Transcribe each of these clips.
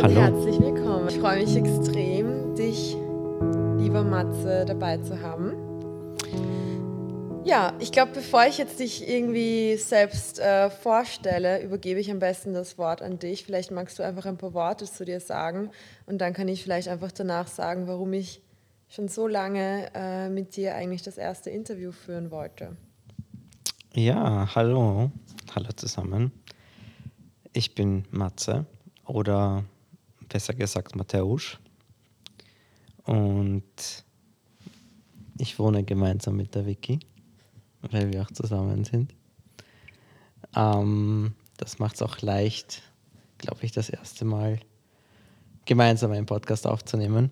Hallo. Herzlich willkommen. Ich freue mich extrem, dich, lieber Matze, dabei zu haben. Ja, ich glaube, bevor ich jetzt dich irgendwie selbst äh, vorstelle, übergebe ich am besten das Wort an dich. Vielleicht magst du einfach ein paar Worte zu dir sagen und dann kann ich vielleicht einfach danach sagen, warum ich schon so lange äh, mit dir eigentlich das erste Interview führen wollte. Ja, hallo. Hallo zusammen. Ich bin Matze oder besser gesagt Mateusz. Und ich wohne gemeinsam mit der Vicky, weil wir auch zusammen sind. Ähm, das macht es auch leicht, glaube ich, das erste Mal gemeinsam einen Podcast aufzunehmen.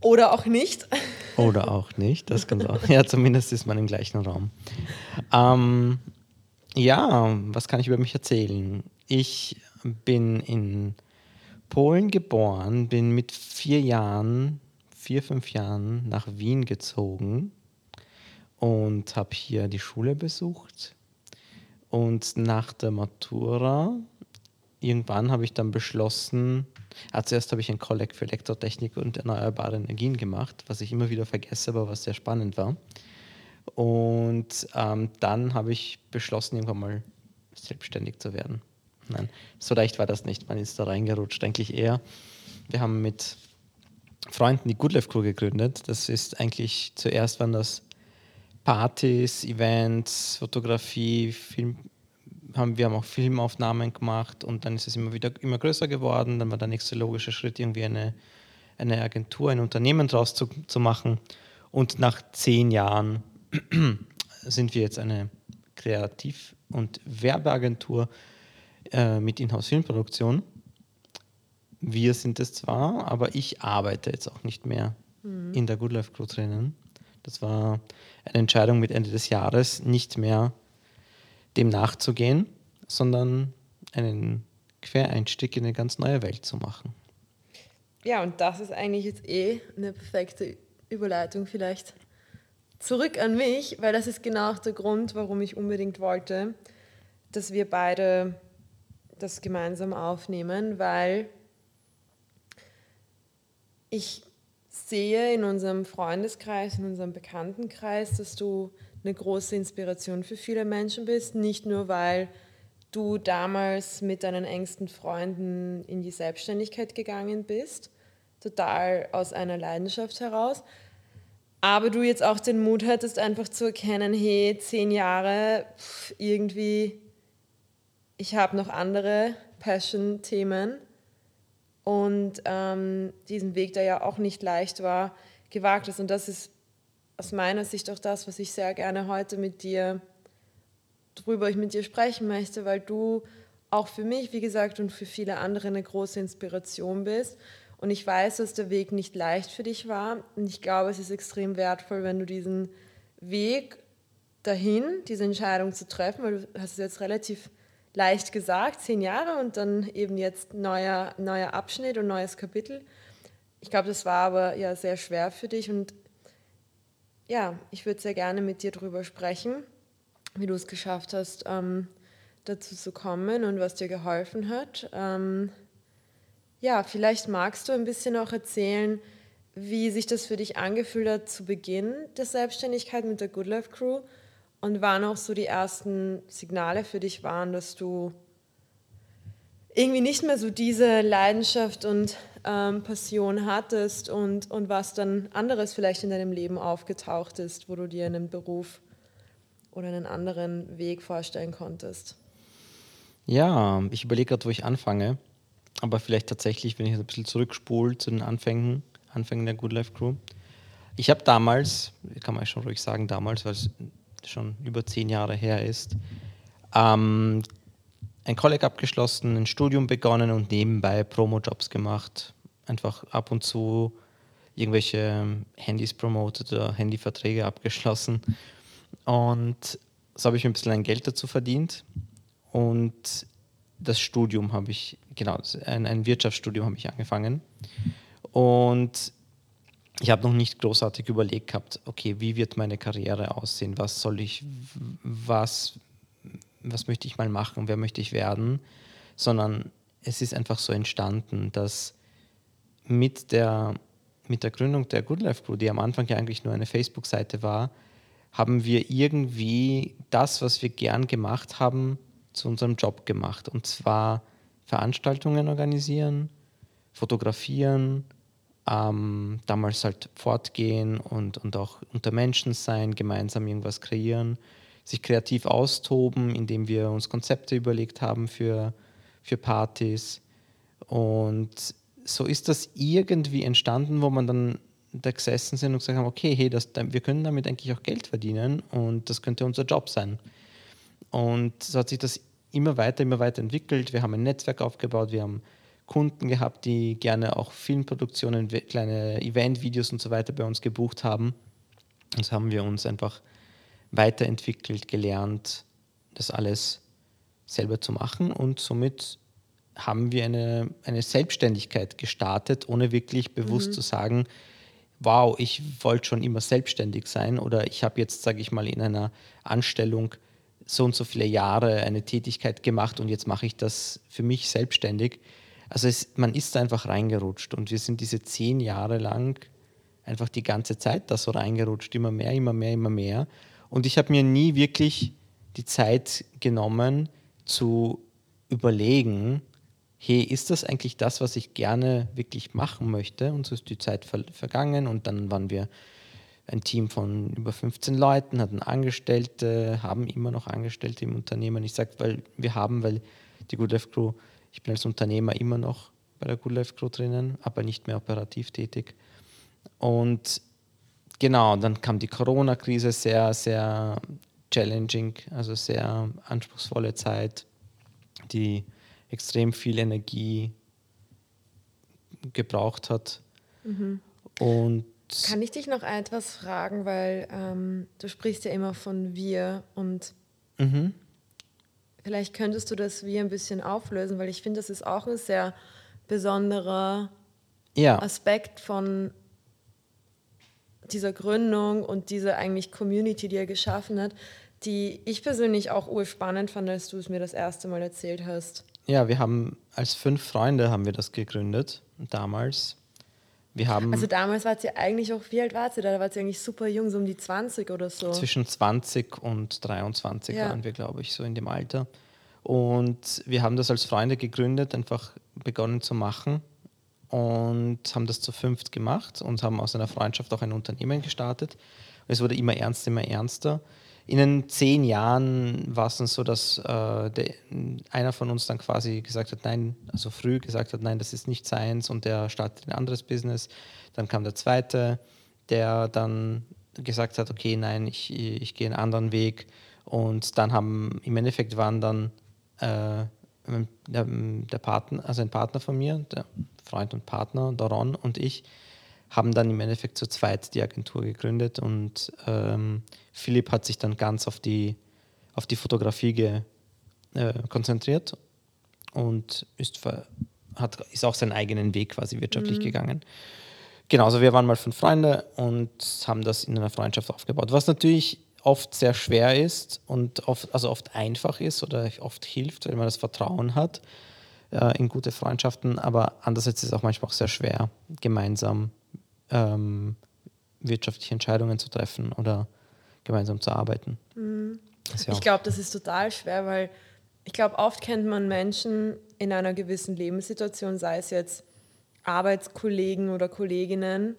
Oder auch nicht. Oder auch nicht, das kann auch. Ja, zumindest ist man im gleichen Raum. Ähm, ja, was kann ich über mich erzählen? Ich bin in Polen geboren, bin mit vier Jahren, vier, fünf Jahren nach Wien gezogen und habe hier die Schule besucht. Und nach der Matura, irgendwann habe ich dann beschlossen, also zuerst habe ich ein Kolleg für Elektrotechnik und erneuerbare Energien gemacht, was ich immer wieder vergesse, aber was sehr spannend war. Und ähm, dann habe ich beschlossen, irgendwann mal selbstständig zu werden. Nein, so leicht war das nicht. Man ist da reingerutscht, eigentlich eher. Wir haben mit Freunden die Good Life Crew gegründet. Das ist eigentlich zuerst waren das Partys, Events, Fotografie, Film. Haben, wir haben auch Filmaufnahmen gemacht und dann ist es immer wieder immer größer geworden. Dann war der nächste logische Schritt, irgendwie eine, eine Agentur, ein Unternehmen draus zu, zu machen. Und nach zehn Jahren sind wir jetzt eine Kreativ- und Werbeagentur äh, mit Inhouse-Filmproduktion. Wir sind es zwar, aber ich arbeite jetzt auch nicht mehr mhm. in der Good Life Crew drinnen. Das war eine Entscheidung mit Ende des Jahres, nicht mehr dem nachzugehen, sondern einen Quereinstieg in eine ganz neue Welt zu machen. Ja, und das ist eigentlich jetzt eh eine perfekte Überleitung vielleicht zurück an mich, weil das ist genau auch der Grund, warum ich unbedingt wollte, dass wir beide das gemeinsam aufnehmen, weil ich sehe in unserem Freundeskreis, in unserem Bekanntenkreis, dass du eine große Inspiration für viele Menschen bist. Nicht nur, weil du damals mit deinen engsten Freunden in die Selbstständigkeit gegangen bist, total aus einer Leidenschaft heraus, aber du jetzt auch den Mut hattest, einfach zu erkennen, hey, zehn Jahre, pff, irgendwie ich habe noch andere Passion-Themen und ähm, diesen Weg, der ja auch nicht leicht war, gewagt ist. Und das ist aus meiner Sicht auch das, was ich sehr gerne heute mit dir, drüber ich mit dir sprechen möchte, weil du auch für mich, wie gesagt, und für viele andere eine große Inspiration bist. Und ich weiß, dass der Weg nicht leicht für dich war. Und ich glaube, es ist extrem wertvoll, wenn du diesen Weg dahin, diese Entscheidung zu treffen, weil du hast es jetzt relativ leicht gesagt, zehn Jahre und dann eben jetzt neuer, neuer Abschnitt und neues Kapitel. Ich glaube, das war aber ja sehr schwer für dich und ja, ich würde sehr gerne mit dir darüber sprechen, wie du es geschafft hast, ähm, dazu zu kommen und was dir geholfen hat. Ähm, ja, vielleicht magst du ein bisschen auch erzählen, wie sich das für dich angefühlt hat zu Beginn der Selbstständigkeit mit der Good Life Crew und wann auch so die ersten Signale für dich waren, dass du irgendwie nicht mehr so diese Leidenschaft und ähm, Passion hattest und, und was dann anderes vielleicht in deinem Leben aufgetaucht ist, wo du dir einen Beruf oder einen anderen Weg vorstellen konntest? Ja, ich überlege gerade, wo ich anfange. Aber vielleicht tatsächlich, wenn ich ein bisschen zurückspule zu den Anfängen, Anfängen der Good Life Crew. Ich habe damals, kann man schon ruhig sagen, damals, weil es schon über zehn Jahre her ist, ähm, ein Kolleg abgeschlossen, ein Studium begonnen und nebenbei Promo-Jobs gemacht. Einfach ab und zu irgendwelche Handys promotet oder Handyverträge abgeschlossen. Und so habe ich ein bisschen ein Geld dazu verdient. Und das Studium habe ich, genau, ein, ein Wirtschaftsstudium habe ich angefangen. Und ich habe noch nicht großartig überlegt gehabt, okay, wie wird meine Karriere aussehen? Was soll ich, was, was möchte ich mal machen? Wer möchte ich werden? Sondern es ist einfach so entstanden, dass mit der, mit der Gründung der Good Life Crew, die am Anfang ja eigentlich nur eine Facebook-Seite war, haben wir irgendwie das, was wir gern gemacht haben, zu unserem Job gemacht. Und zwar Veranstaltungen organisieren, fotografieren, ähm, damals halt fortgehen und, und auch unter Menschen sein, gemeinsam irgendwas kreieren, sich kreativ austoben, indem wir uns Konzepte überlegt haben für, für Partys. Und so ist das irgendwie entstanden, wo man dann da gesessen sind und gesagt haben, okay, hey, das, wir können damit eigentlich auch Geld verdienen und das könnte unser Job sein. Und so hat sich das immer weiter, immer weiter entwickelt. Wir haben ein Netzwerk aufgebaut, wir haben Kunden gehabt, die gerne auch Filmproduktionen, kleine Eventvideos und so weiter bei uns gebucht haben. Und so haben wir uns einfach weiterentwickelt, gelernt, das alles selber zu machen und somit haben wir eine, eine Selbstständigkeit gestartet, ohne wirklich bewusst mhm. zu sagen, wow, ich wollte schon immer selbstständig sein oder ich habe jetzt, sage ich mal, in einer Anstellung so und so viele Jahre eine Tätigkeit gemacht und jetzt mache ich das für mich selbstständig. Also es, man ist einfach reingerutscht und wir sind diese zehn Jahre lang einfach die ganze Zeit da so reingerutscht, immer mehr, immer mehr, immer mehr. Und ich habe mir nie wirklich die Zeit genommen zu überlegen, hey, ist das eigentlich das, was ich gerne wirklich machen möchte? Und so ist die Zeit ver vergangen und dann waren wir ein Team von über 15 Leuten, hatten Angestellte, haben immer noch Angestellte im Unternehmen. Ich sage, weil wir haben, weil die Good Life Crew, ich bin als Unternehmer immer noch bei der Good Life Crew drinnen, aber nicht mehr operativ tätig. Und genau, dann kam die Corona-Krise, sehr, sehr challenging, also sehr anspruchsvolle Zeit, die extrem viel Energie gebraucht hat. Mhm. Und kann ich dich noch etwas fragen, weil ähm, du sprichst ja immer von wir und mhm. Vielleicht könntest du das wie ein bisschen auflösen, weil ich finde, das ist auch ein sehr besonderer ja. Aspekt von dieser Gründung und dieser eigentlich Community, die er geschaffen hat, die ich persönlich auch urspannend fand, als du es mir das erste Mal erzählt hast. Ja, wir haben als fünf Freunde haben wir das gegründet damals wir haben also damals war sie eigentlich auch, wie alt war sie da? Da war sie eigentlich super jung, so um die 20 oder so. Zwischen 20 und 23 ja. waren wir, glaube ich, so in dem Alter. Und wir haben das als Freunde gegründet, einfach begonnen zu machen und haben das zu fünft gemacht und haben aus einer Freundschaft auch ein Unternehmen gestartet. Und es wurde immer ernster, immer ernster in den zehn Jahren war es dann so, dass äh, der, einer von uns dann quasi gesagt hat, nein, also früh gesagt hat, nein, das ist nicht seins und der startet ein anderes Business. Dann kam der zweite, der dann gesagt hat, okay, nein, ich, ich gehe einen anderen Weg. Und dann haben im Endeffekt waren dann äh, der, der Partner, also ein Partner von mir, der Freund und Partner, Doron und ich, haben dann im Endeffekt zu zweit die Agentur gegründet und ähm, Philipp hat sich dann ganz auf die, auf die Fotografie ge, äh, konzentriert und ist, hat, ist auch seinen eigenen Weg quasi wirtschaftlich mhm. gegangen. Genau, also wir waren mal fünf Freunde und haben das in einer Freundschaft aufgebaut. Was natürlich oft sehr schwer ist und oft, also oft einfach ist oder oft hilft, weil man das Vertrauen hat äh, in gute Freundschaften, aber andererseits ist es auch manchmal auch sehr schwer, gemeinsam ähm, wirtschaftliche Entscheidungen zu treffen oder gemeinsam zu arbeiten. Mhm. Ja ich glaube, das ist total schwer, weil ich glaube, oft kennt man Menschen in einer gewissen Lebenssituation, sei es jetzt Arbeitskollegen oder Kolleginnen,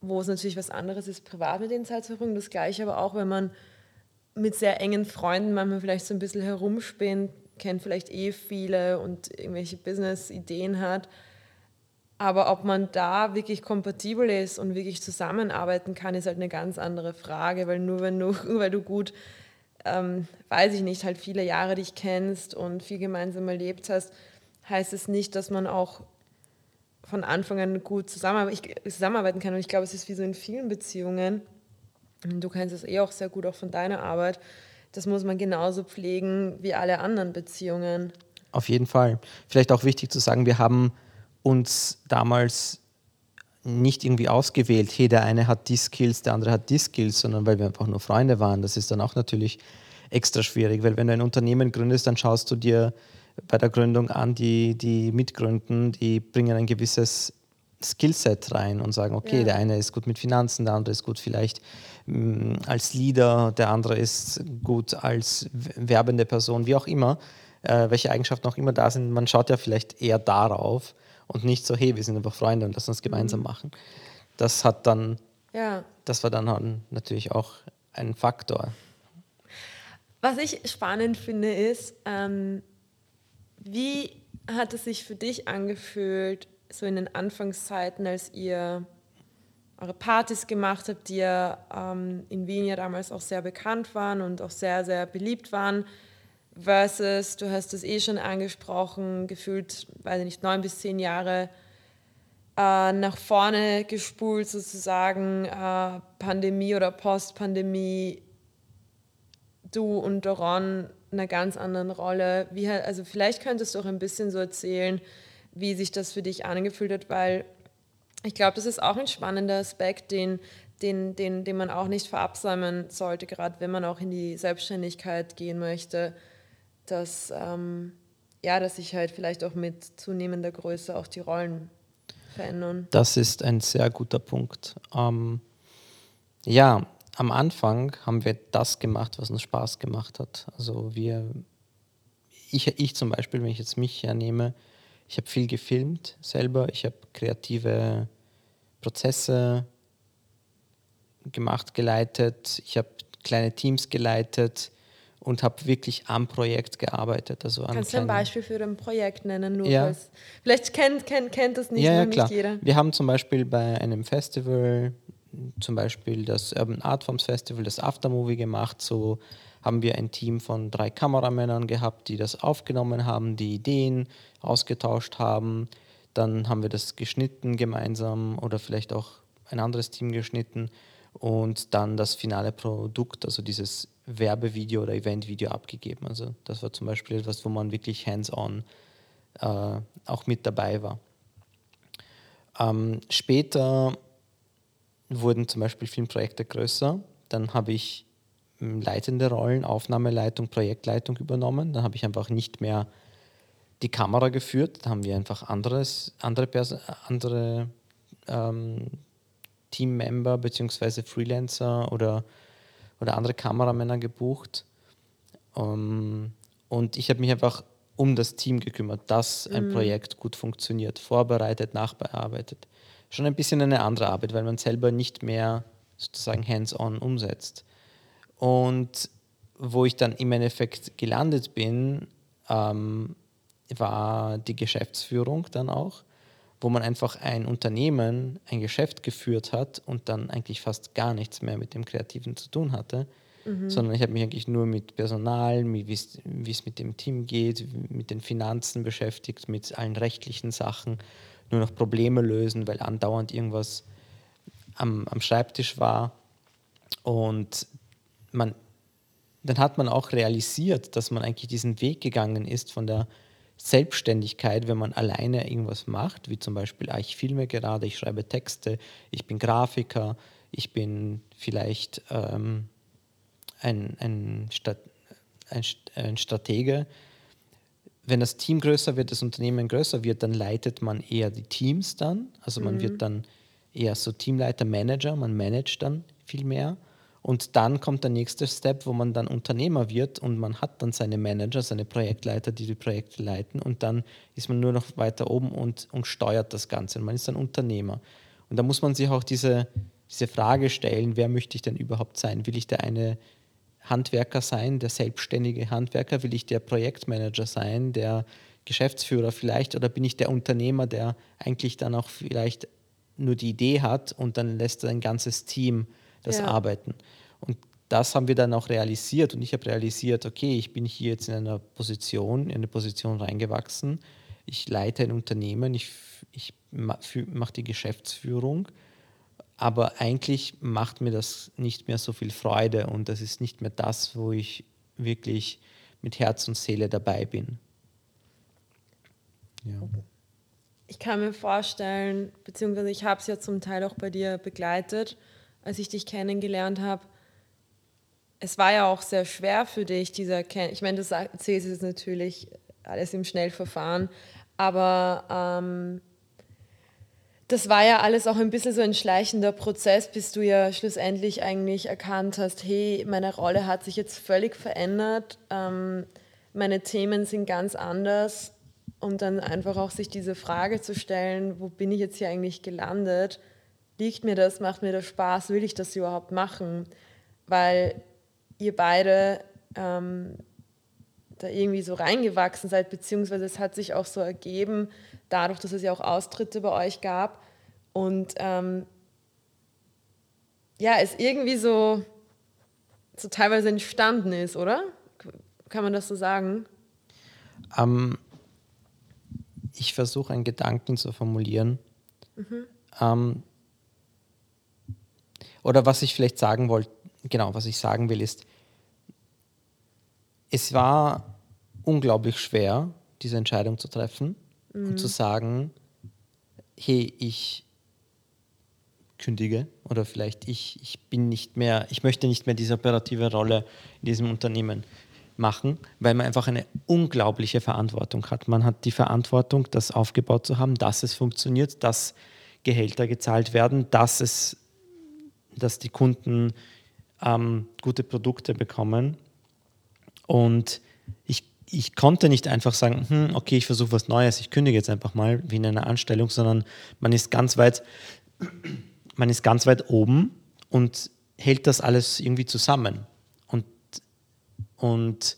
wo es natürlich was anderes ist, privat mit denen Zeit zu verbringen. Das gleiche aber auch, wenn man mit sehr engen Freunden manchmal vielleicht so ein bisschen herumspinnt, kennt vielleicht eh viele und irgendwelche Business-Ideen hat aber ob man da wirklich kompatibel ist und wirklich zusammenarbeiten kann, ist halt eine ganz andere Frage, weil nur wenn du, weil du gut, ähm, weiß ich nicht, halt viele Jahre dich kennst und viel gemeinsam erlebt hast, heißt es nicht, dass man auch von Anfang an gut zusammenarbeiten kann. Und ich glaube, es ist wie so in vielen Beziehungen, du kennst es eh auch sehr gut, auch von deiner Arbeit, das muss man genauso pflegen wie alle anderen Beziehungen. Auf jeden Fall. Vielleicht auch wichtig zu sagen, wir haben uns damals nicht irgendwie ausgewählt, hey, der eine hat die Skills, der andere hat die Skills, sondern weil wir einfach nur Freunde waren. Das ist dann auch natürlich extra schwierig, weil wenn du ein Unternehmen gründest, dann schaust du dir bei der Gründung an, die, die mitgründen, die bringen ein gewisses Skillset rein und sagen, okay, ja. der eine ist gut mit Finanzen, der andere ist gut vielleicht mh, mm, als Leader, der andere ist gut als werbende Person, wie auch immer, äh, welche Eigenschaften auch immer da sind. Man schaut ja vielleicht eher darauf und nicht so, hey, wir sind einfach Freunde und lass uns gemeinsam mhm. machen. Das hat dann, ja. das war dann natürlich auch ein Faktor. Was ich spannend finde, ist, ähm, wie hat es sich für dich angefühlt, so in den Anfangszeiten, als ihr eure Partys gemacht habt, die ja ähm, in Wien ja damals auch sehr bekannt waren und auch sehr, sehr beliebt waren, versus, du hast es eh schon angesprochen, gefühlt, weiß ich nicht, neun bis zehn Jahre äh, nach vorne gespult sozusagen, äh, Pandemie oder Postpandemie, du und Doron einer ganz anderen Rolle. Wie, also vielleicht könntest du auch ein bisschen so erzählen, wie sich das für dich angefühlt hat, weil ich glaube, das ist auch ein spannender Aspekt, den, den, den, den man auch nicht verabsäumen sollte, gerade wenn man auch in die Selbstständigkeit gehen möchte, dass, ähm, ja, dass sich halt vielleicht auch mit zunehmender Größe auch die Rollen verändern. Das ist ein sehr guter Punkt. Ähm, ja, am Anfang haben wir das gemacht, was uns Spaß gemacht hat. Also wir, ich, ich zum Beispiel, wenn ich jetzt mich hernehme, ich habe viel gefilmt selber, ich habe kreative Prozesse gemacht, geleitet, ich habe kleine Teams geleitet und habe wirklich am Projekt gearbeitet. Also Kannst du ein Beispiel für ein Projekt nennen? Nur ja. vielleicht kennt, kennt, kennt das nicht, ja, ja, klar. jeder. Wir haben zum Beispiel bei einem Festival, zum Beispiel das Urban Art Forms Festival, das Aftermovie gemacht, so haben wir ein Team von drei Kameramännern gehabt, die das aufgenommen haben, die Ideen ausgetauscht haben. Dann haben wir das geschnitten gemeinsam oder vielleicht auch ein anderes Team geschnitten und dann das finale Produkt, also dieses Werbevideo oder Eventvideo abgegeben. Also das war zum Beispiel etwas, wo man wirklich hands-on äh, auch mit dabei war. Ähm, später wurden zum Beispiel Filmprojekte größer. Dann habe ich leitende Rollen, Aufnahmeleitung, Projektleitung übernommen. Dann habe ich einfach nicht mehr die Kamera geführt. Da haben wir einfach anderes, andere, andere ähm, Teammember bzw. Freelancer oder, oder andere Kameramänner gebucht. Um, ähm, und ich habe mich einfach um das Team gekümmert, dass ein mhm. Projekt gut funktioniert, vorbereitet, nachbearbeitet. Schon ein bisschen eine andere Arbeit, weil man selber nicht mehr sozusagen hands-on umsetzt. Und wo ich dann im Endeffekt gelandet bin, ähm, war die Geschäftsführung dann auch, wo man einfach ein Unternehmen, ein Geschäft geführt hat und dann eigentlich fast gar nichts mehr mit dem Kreativen zu tun hatte, mhm. sondern ich habe mich eigentlich nur mit Personal, wie es mit dem Team geht, mit den Finanzen beschäftigt, mit allen rechtlichen Sachen, nur noch Probleme lösen, weil andauernd irgendwas am, am Schreibtisch war. Und man, dann hat man auch realisiert, dass man eigentlich diesen Weg gegangen ist von der Selbstständigkeit, wenn man alleine irgendwas macht, wie zum Beispiel, ah, ich filme gerade, ich schreibe Texte, ich bin Grafiker, ich bin vielleicht ähm, ein, ein, Stat ein, ein Stratege. Wenn das Team größer wird, das Unternehmen größer wird, dann leitet man eher die Teams dann. Also man mhm. wird dann eher so Teamleiter, Manager, man managt dann viel mehr. Und dann kommt der nächste Step, wo man dann Unternehmer wird und man hat dann seine Manager, seine Projektleiter, die die Projekte leiten und dann ist man nur noch weiter oben und, und steuert das Ganze. Und man ist ein Unternehmer. Und da muss man sich auch diese, diese Frage stellen, wer möchte ich denn überhaupt sein? Will ich der eine Handwerker sein, der selbstständige Handwerker? Will ich der Projektmanager sein, der Geschäftsführer vielleicht? Oder bin ich der Unternehmer, der eigentlich dann auch vielleicht nur die Idee hat und dann lässt er ein ganzes Team das ja. Arbeiten. Und das haben wir dann auch realisiert und ich habe realisiert, okay, ich bin hier jetzt in einer Position, in eine Position reingewachsen. Ich leite ein Unternehmen, ich, ich mache die Geschäftsführung, aber eigentlich macht mir das nicht mehr so viel Freude und das ist nicht mehr das, wo ich wirklich mit Herz und Seele dabei bin. Ja. Ich kann mir vorstellen, beziehungsweise ich habe es ja zum Teil auch bei dir begleitet, als ich dich kennengelernt habe, es war ja auch sehr schwer für dich, dieser Ken ich meine, das erzählst du jetzt natürlich alles im Schnellverfahren. Aber ähm, das war ja alles auch ein bisschen so ein schleichender Prozess, bis du ja schlussendlich eigentlich erkannt hast, hey, meine Rolle hat sich jetzt völlig verändert, ähm, meine Themen sind ganz anders und dann einfach auch sich diese Frage zu stellen, wo bin ich jetzt hier eigentlich gelandet? Liegt mir das, macht mir das Spaß, will ich das überhaupt machen? Weil ihr beide ähm, da irgendwie so reingewachsen seid, beziehungsweise es hat sich auch so ergeben, dadurch, dass es ja auch Austritte bei euch gab und ähm, ja, es irgendwie so, so teilweise entstanden ist, oder? Kann man das so sagen? Ähm, ich versuche einen Gedanken zu formulieren. Mhm. Ähm, oder was ich vielleicht sagen wollte, genau, was ich sagen will, ist, es war unglaublich schwer, diese Entscheidung zu treffen mhm. und zu sagen, hey, ich kündige oder vielleicht ich, ich bin nicht mehr, ich möchte nicht mehr diese operative Rolle in diesem Unternehmen machen, weil man einfach eine unglaubliche Verantwortung hat. Man hat die Verantwortung, das aufgebaut zu haben, dass es funktioniert, dass Gehälter gezahlt werden, dass es, dass die Kunden ähm, gute Produkte bekommen. Und ich, ich konnte nicht einfach sagen, hm, okay, ich versuche was Neues, ich kündige jetzt einfach mal wie in einer Anstellung, sondern man ist ganz weit, man ist ganz weit oben und hält das alles irgendwie zusammen. Und, und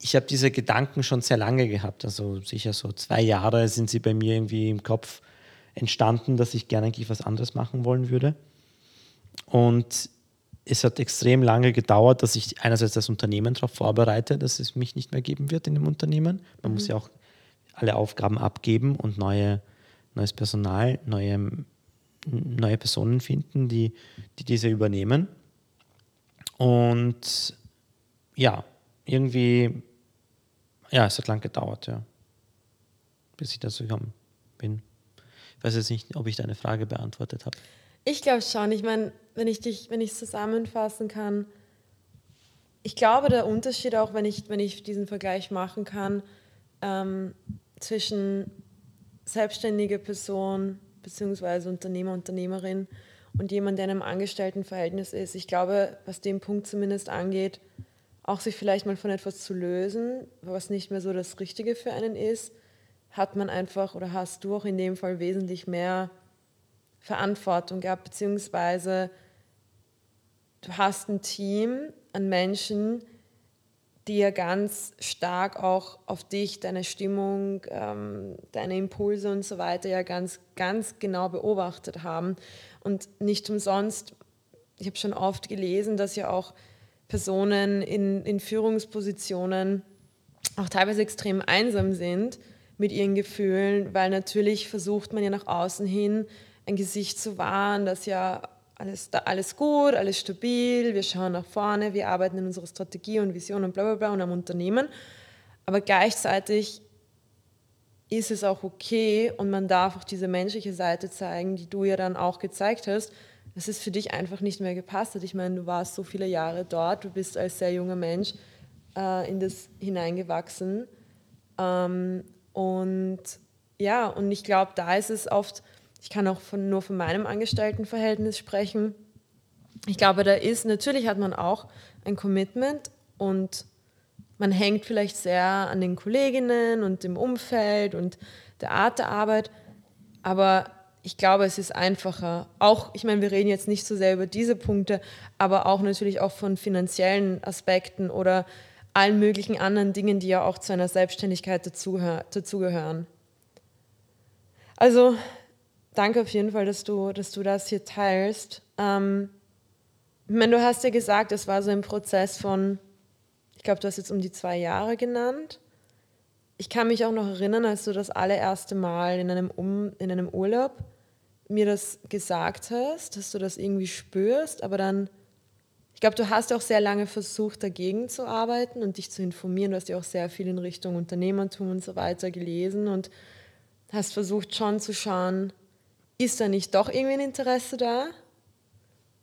ich habe diese Gedanken schon sehr lange gehabt, also sicher so zwei Jahre sind sie bei mir irgendwie im Kopf entstanden, dass ich gerne eigentlich was anderes machen wollen würde. Und es hat extrem lange gedauert, dass ich einerseits das Unternehmen darauf vorbereite, dass es mich nicht mehr geben wird in dem Unternehmen. Man mhm. muss ja auch alle Aufgaben abgeben und neue, neues Personal, neue, neue Personen finden, die, die diese übernehmen. Und ja, irgendwie, ja, es hat lang gedauert, ja, bis ich dazu gekommen bin. Ich weiß jetzt nicht, ob ich deine Frage beantwortet habe. Ich glaube schon. Ich meine, wenn ich dich, wenn ich es zusammenfassen kann, ich glaube, der Unterschied auch, wenn ich, wenn ich diesen Vergleich machen kann, ähm, zwischen selbstständige Person bzw. Unternehmer, Unternehmerin und jemand, der in einem Angestelltenverhältnis ist. Ich glaube, was den Punkt zumindest angeht, auch sich vielleicht mal von etwas zu lösen, was nicht mehr so das Richtige für einen ist, hat man einfach oder hast du auch in dem Fall wesentlich mehr Verantwortung gehabt, beziehungsweise du hast ein Team an Menschen, die ja ganz stark auch auf dich, deine Stimmung, ähm, deine Impulse und so weiter ja ganz, ganz genau beobachtet haben. Und nicht umsonst, ich habe schon oft gelesen, dass ja auch Personen in, in Führungspositionen auch teilweise extrem einsam sind mit ihren Gefühlen, weil natürlich versucht man ja nach außen hin ein Gesicht zu wahren, das ja alles, alles gut, alles stabil, wir schauen nach vorne, wir arbeiten in unserer Strategie und Vision und bla bla bla und am Unternehmen. Aber gleichzeitig ist es auch okay und man darf auch diese menschliche Seite zeigen, die du ja dann auch gezeigt hast, dass es für dich einfach nicht mehr gepasst hat. Ich meine, du warst so viele Jahre dort, du bist als sehr junger Mensch äh, in das hineingewachsen. Ähm, und ja, und ich glaube, da ist es oft ich kann auch von, nur von meinem Angestelltenverhältnis sprechen. Ich glaube, da ist, natürlich hat man auch ein Commitment und man hängt vielleicht sehr an den Kolleginnen und dem Umfeld und der Art der Arbeit, aber ich glaube, es ist einfacher. Auch, ich meine, wir reden jetzt nicht so sehr über diese Punkte, aber auch natürlich auch von finanziellen Aspekten oder allen möglichen anderen Dingen, die ja auch zu einer Selbstständigkeit dazugehören. Also danke auf jeden Fall, dass du, dass du das hier teilst. Ähm, ich meine, du hast ja gesagt, es war so ein Prozess von, ich glaube, du hast jetzt um die zwei Jahre genannt. Ich kann mich auch noch erinnern, als du das allererste Mal in einem, um, in einem Urlaub mir das gesagt hast, dass du das irgendwie spürst, aber dann, ich glaube, du hast auch sehr lange versucht, dagegen zu arbeiten und dich zu informieren. Du hast ja auch sehr viel in Richtung Unternehmertum und so weiter gelesen und hast versucht schon zu schauen, ist da nicht doch irgendwie ein Interesse da?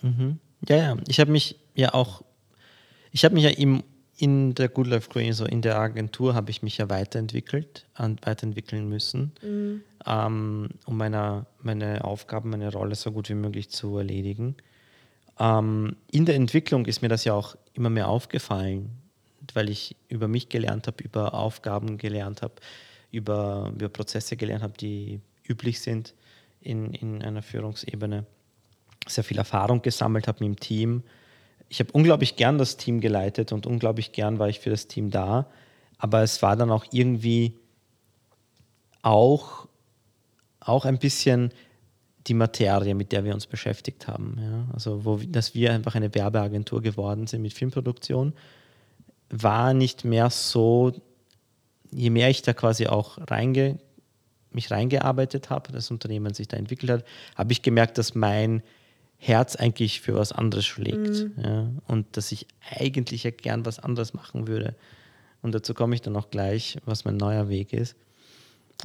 Mhm. Ja, ja. Ich habe mich ja auch, ich habe mich ja im, in der Good Life Green, so in der Agentur, habe ich mich ja weiterentwickelt und weiterentwickeln müssen, mhm. ähm, um meine, meine Aufgaben, meine Rolle so gut wie möglich zu erledigen. Ähm, in der Entwicklung ist mir das ja auch immer mehr aufgefallen, weil ich über mich gelernt habe, über Aufgaben gelernt habe, über, über Prozesse gelernt habe, die üblich sind in, in einer Führungsebene. Sehr viel Erfahrung gesammelt habe mit dem Team ich habe unglaublich gern das Team geleitet und unglaublich gern war ich für das Team da. Aber es war dann auch irgendwie auch, auch ein bisschen die Materie, mit der wir uns beschäftigt haben. Ja? Also, wo, dass wir einfach eine Werbeagentur geworden sind mit Filmproduktion, war nicht mehr so, je mehr ich da quasi auch reinge, mich reingearbeitet habe, das Unternehmen sich da entwickelt hat, habe ich gemerkt, dass mein Herz eigentlich für was anderes schlägt. Mhm. Ja, und dass ich eigentlich ja gern was anderes machen würde. Und dazu komme ich dann auch gleich, was mein neuer Weg ist.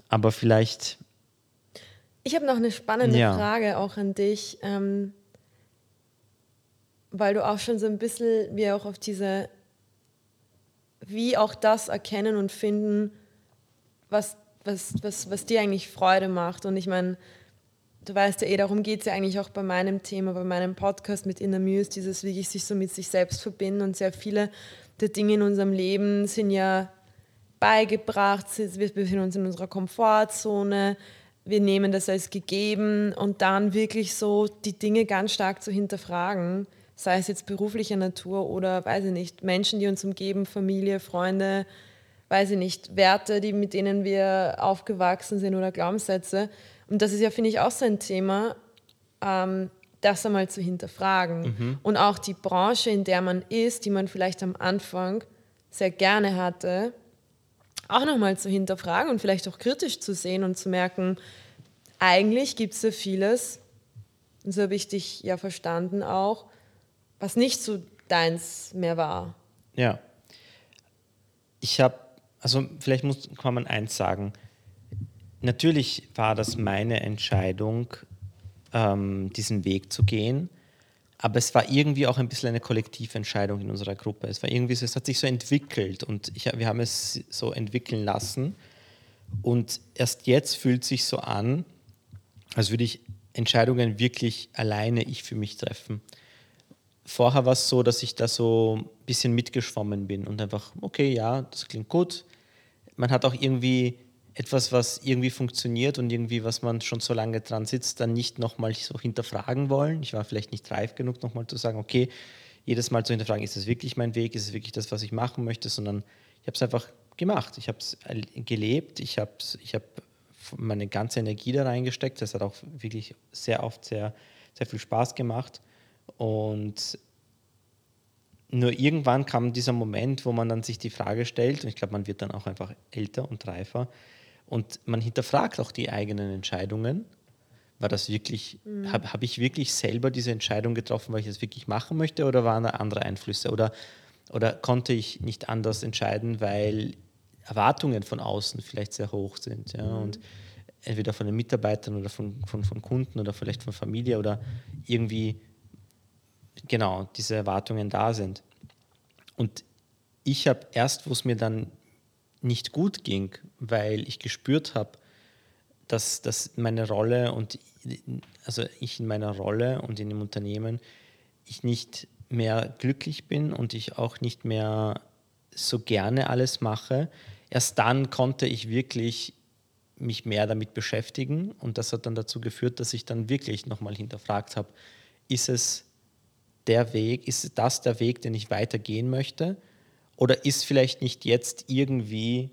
Aber vielleicht. Ich habe noch eine spannende ja. Frage auch an dich, ähm, weil du auch schon so ein bisschen wie auch auf diese, wie auch das erkennen und finden, was, was, was, was dir eigentlich Freude macht. Und ich meine, du weißt ja eh, darum geht es ja eigentlich auch bei meinem Thema, bei meinem Podcast mit Inner Muse, dieses wirklich sich so mit sich selbst verbinden. Und sehr viele der Dinge in unserem Leben sind ja beigebracht, wir befinden uns in unserer Komfortzone, wir nehmen das als gegeben. Und dann wirklich so die Dinge ganz stark zu hinterfragen, sei es jetzt beruflicher Natur oder, weiß ich nicht, Menschen, die uns umgeben, Familie, Freunde, weiß ich nicht, Werte, die, mit denen wir aufgewachsen sind oder Glaubenssätze und das ist ja, finde ich, auch so ein Thema, ähm, das einmal zu hinterfragen. Mhm. Und auch die Branche, in der man ist, die man vielleicht am Anfang sehr gerne hatte, auch nochmal zu hinterfragen und vielleicht auch kritisch zu sehen und zu merken, eigentlich gibt es ja vieles, und so habe ich dich ja verstanden auch, was nicht so deins mehr war. Ja. Ich habe, also vielleicht muss, kann man eins sagen, natürlich war das meine Entscheidung, ähm, diesen Weg zu gehen. Aber es war irgendwie auch ein bisschen eine Kollektiventscheidung in unserer Gruppe. Es war irgendwie so, es hat sich so entwickelt und ich, wir haben es so entwickeln lassen. Und erst jetzt fühlt sich so an, als würde ich Entscheidungen wirklich alleine ich für mich treffen. Vorher war es so, dass ich da so ein bisschen mitgeschwommen bin und einfach, okay, ja, das klingt gut. Man hat auch irgendwie etwas, was irgendwie funktioniert und irgendwie, was man schon so lange dran sitzt, dann nicht nochmal so hinterfragen wollen. Ich war vielleicht nicht reif genug, nochmal zu sagen, okay, jedes Mal zu hinterfragen, ist das wirklich mein Weg, ist es wirklich das, was ich machen möchte, sondern ich habe es einfach gemacht. Ich habe es gelebt, ich habe ich hab meine ganze Energie da reingesteckt. Das hat auch wirklich sehr oft sehr, sehr viel Spaß gemacht. Und nur irgendwann kam dieser Moment, wo man dann sich die Frage stellt, und ich glaube, man wird dann auch einfach älter und reifer, und man hinterfragt auch die eigenen Entscheidungen. War das wirklich, mhm. habe hab ich wirklich selber diese Entscheidung getroffen, weil ich es wirklich machen möchte oder waren da andere Einflüsse? Oder, oder konnte ich nicht anders entscheiden, weil Erwartungen von außen vielleicht sehr hoch sind? Ja? Mhm. Und entweder von den Mitarbeitern oder von, von, von Kunden oder vielleicht von Familie oder irgendwie genau diese Erwartungen da sind. Und ich habe erst, wo es mir dann nicht gut ging, weil ich gespürt habe, dass, dass meine Rolle und also ich in meiner Rolle und in dem Unternehmen ich nicht mehr glücklich bin und ich auch nicht mehr so gerne alles mache. Erst dann konnte ich wirklich mich mehr damit beschäftigen und das hat dann dazu geführt, dass ich dann wirklich nochmal hinterfragt habe, ist es der Weg, ist das der Weg, den ich weitergehen möchte? Oder ist vielleicht nicht jetzt irgendwie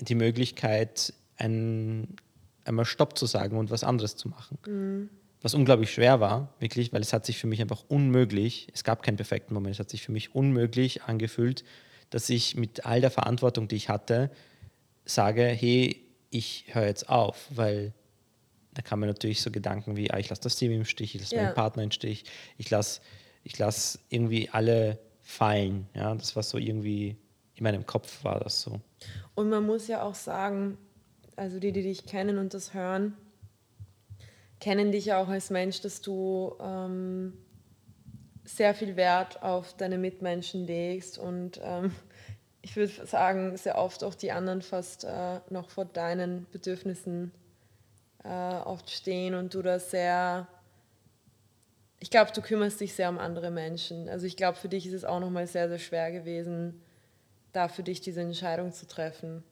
die Möglichkeit, ein, einmal Stopp zu sagen und was anderes zu machen? Mhm. Was unglaublich schwer war, wirklich, weil es hat sich für mich einfach unmöglich, es gab keinen perfekten Moment, es hat sich für mich unmöglich angefühlt, dass ich mit all der Verantwortung, die ich hatte, sage, hey, ich höre jetzt auf, weil da kamen natürlich so Gedanken wie, ah, ich lasse das Team im Stich, ich lasse ja. meinen Partner im Stich, ich lasse ich lass irgendwie alle fallen. Ja, das war so irgendwie, in meinem Kopf war das so. Und man muss ja auch sagen, also die, die dich kennen und das hören, kennen dich ja auch als Mensch, dass du ähm, sehr viel Wert auf deine Mitmenschen legst und ähm, ich würde sagen, sehr oft auch die anderen fast äh, noch vor deinen Bedürfnissen äh, oft stehen und du da sehr, ich glaube, du kümmerst dich sehr um andere Menschen. Also ich glaube, für dich ist es auch nochmal sehr, sehr schwer gewesen, da für dich diese Entscheidung zu treffen.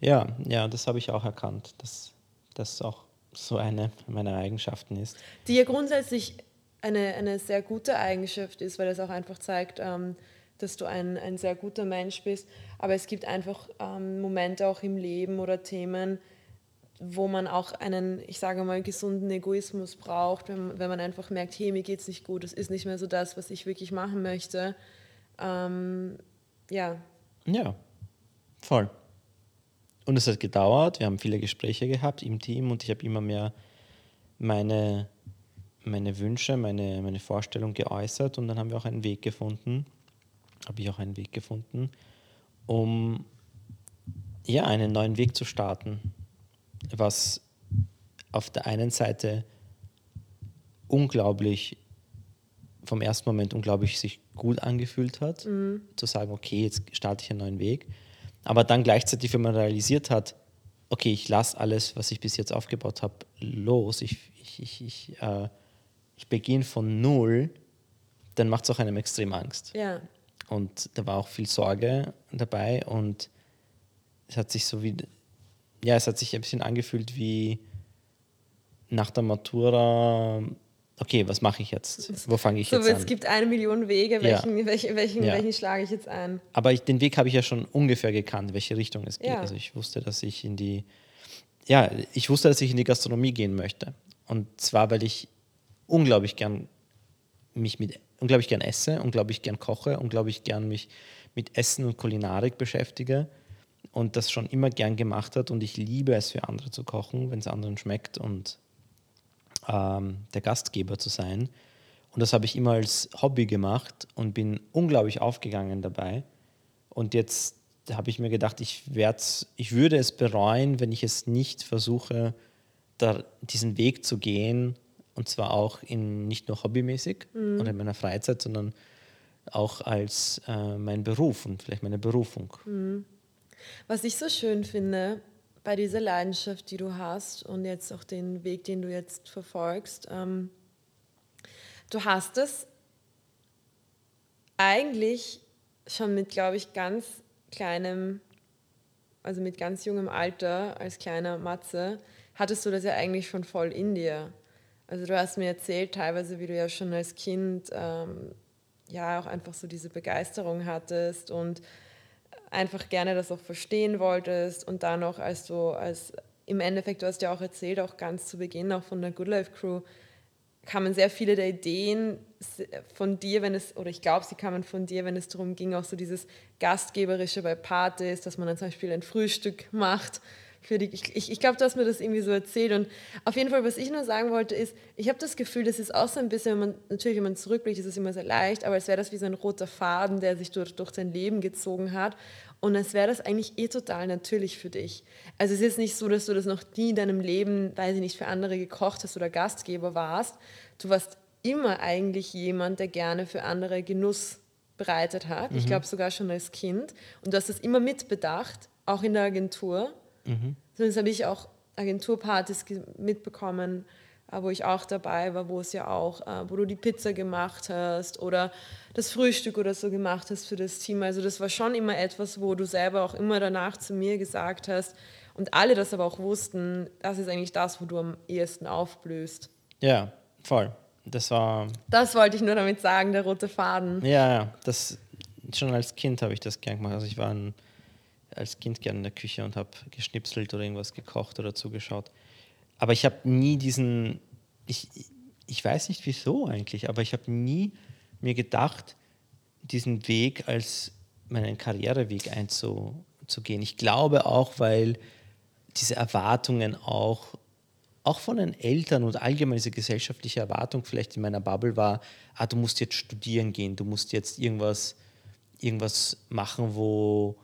Ja, ja, das habe ich auch erkannt, dass das auch so eine meiner Eigenschaften ist. Die ja grundsätzlich eine, eine sehr gute Eigenschaft ist, weil es auch einfach zeigt, ähm, dass du ein, ein sehr guter Mensch bist. Aber es gibt einfach ähm, Momente auch im Leben oder Themen, wo man auch einen, ich sage mal, gesunden Egoismus braucht, wenn, wenn man einfach merkt, hey, mir geht es nicht gut, es ist nicht mehr so das, was ich wirklich machen möchte. Ähm, ja. Ja, voll. Und es hat gedauert, wir haben viele Gespräche gehabt im Team und ich habe immer mehr meine, meine Wünsche, meine, meine Vorstellung geäußert und dann haben wir auch einen Weg gefunden, habe ich auch einen Weg gefunden, um ja, einen neuen Weg zu starten, was auf der einen Seite unglaublich vom ersten Moment unglaublich sich gut angefühlt hat, mhm. zu sagen, okay, jetzt starte ich einen neuen Weg aber dann gleichzeitig, wenn man realisiert hat, okay, ich lasse alles, was ich bis jetzt aufgebaut habe, los, ich, ich, ich, ich, äh, ich beginne von null, dann macht es auch einem extrem Angst. Ja. Und da war auch viel Sorge dabei und es hat sich so wie, ja, es hat sich ein bisschen angefühlt wie nach der Matura okay, was mache ich jetzt? Wo fange ich so, jetzt an? Es gibt eine Million Wege, welchen, ja. welchen, welchen, ja. welchen schlage ich jetzt ein? Aber ich, den Weg habe ich ja schon ungefähr gekannt, welche Richtung es geht. Ja. Also ich wusste, dass ich in die, ja, ich wusste, dass ich in die Gastronomie gehen möchte. Und zwar, weil ich unglaublich gern mich mit, unglaublich gern esse, unglaublich gern koche, unglaublich gern mich mit Essen und Kulinarik beschäftige und das schon immer gern gemacht hat und ich liebe es für andere zu kochen, wenn es anderen schmeckt und ähm, der Gastgeber zu sein. Und das habe ich immer als Hobby gemacht und bin unglaublich aufgegangen dabei. Und jetzt habe ich mir gedacht, ich, ich würde es bereuen, wenn ich es nicht versuche, da, diesen Weg zu gehen. Und zwar auch in, nicht nur hobbymäßig mhm. oder in meiner Freizeit, sondern auch als äh, mein Beruf und vielleicht meine Berufung. Mhm. Was ich so schön finde, bei dieser Leidenschaft, die du hast und jetzt auch den Weg, den du jetzt verfolgst, ähm, du hast es eigentlich schon mit, glaube ich, ganz kleinem, also mit ganz jungem Alter, als kleiner Matze, hattest du das ja eigentlich schon voll in dir. Also du hast mir erzählt teilweise, wie du ja schon als Kind ähm, ja auch einfach so diese Begeisterung hattest und einfach gerne das auch verstehen wolltest und dann auch als du als im Endeffekt, du hast ja auch erzählt, auch ganz zu Beginn auch von der Good Life Crew, kamen sehr viele der Ideen von dir, wenn es, oder ich glaube, sie kamen von dir, wenn es darum ging, auch so dieses Gastgeberische bei Partys, dass man dann zum Beispiel ein Frühstück macht für die, ich, ich, ich glaube, du hast mir das irgendwie so erzählt. Und auf jeden Fall, was ich nur sagen wollte, ist, ich habe das Gefühl, das ist auch so ein bisschen, wenn man, natürlich, wenn man zurückblickt, ist es immer sehr leicht, aber es wäre das wie so ein roter Faden, der sich durch, durch dein Leben gezogen hat. Und es wäre das eigentlich eh total natürlich für dich. Also es ist nicht so, dass du das noch nie in deinem Leben, weiß ich nicht, für andere gekocht hast oder Gastgeber warst. Du warst immer eigentlich jemand, der gerne für andere Genuss bereitet hat. Mhm. Ich glaube sogar schon als Kind. Und du hast das immer mitbedacht, auch in der Agentur. Mhm. Sonst habe ich auch Agenturpartys mitbekommen, äh, wo ich auch dabei war, wo es ja auch, äh, wo du die Pizza gemacht hast oder das Frühstück oder so gemacht hast für das Team. Also das war schon immer etwas, wo du selber auch immer danach zu mir gesagt hast und alle das aber auch wussten, das ist eigentlich das, wo du am ehesten aufblühst. Ja, voll. Das war. Das wollte ich nur damit sagen, der rote Faden. Ja, ja. Das, schon als Kind habe ich das gern gemacht. Also ich war ein als Kind gerne in der Küche und habe geschnipselt oder irgendwas gekocht oder zugeschaut. Aber ich habe nie diesen, ich, ich weiß nicht wieso eigentlich, aber ich habe nie mir gedacht, diesen Weg als meinen Karriereweg einzugehen. Ich glaube auch, weil diese Erwartungen auch, auch von den Eltern und allgemein diese gesellschaftliche Erwartung vielleicht in meiner Bubble war, ah, du musst jetzt studieren gehen, du musst jetzt irgendwas, irgendwas machen, wo,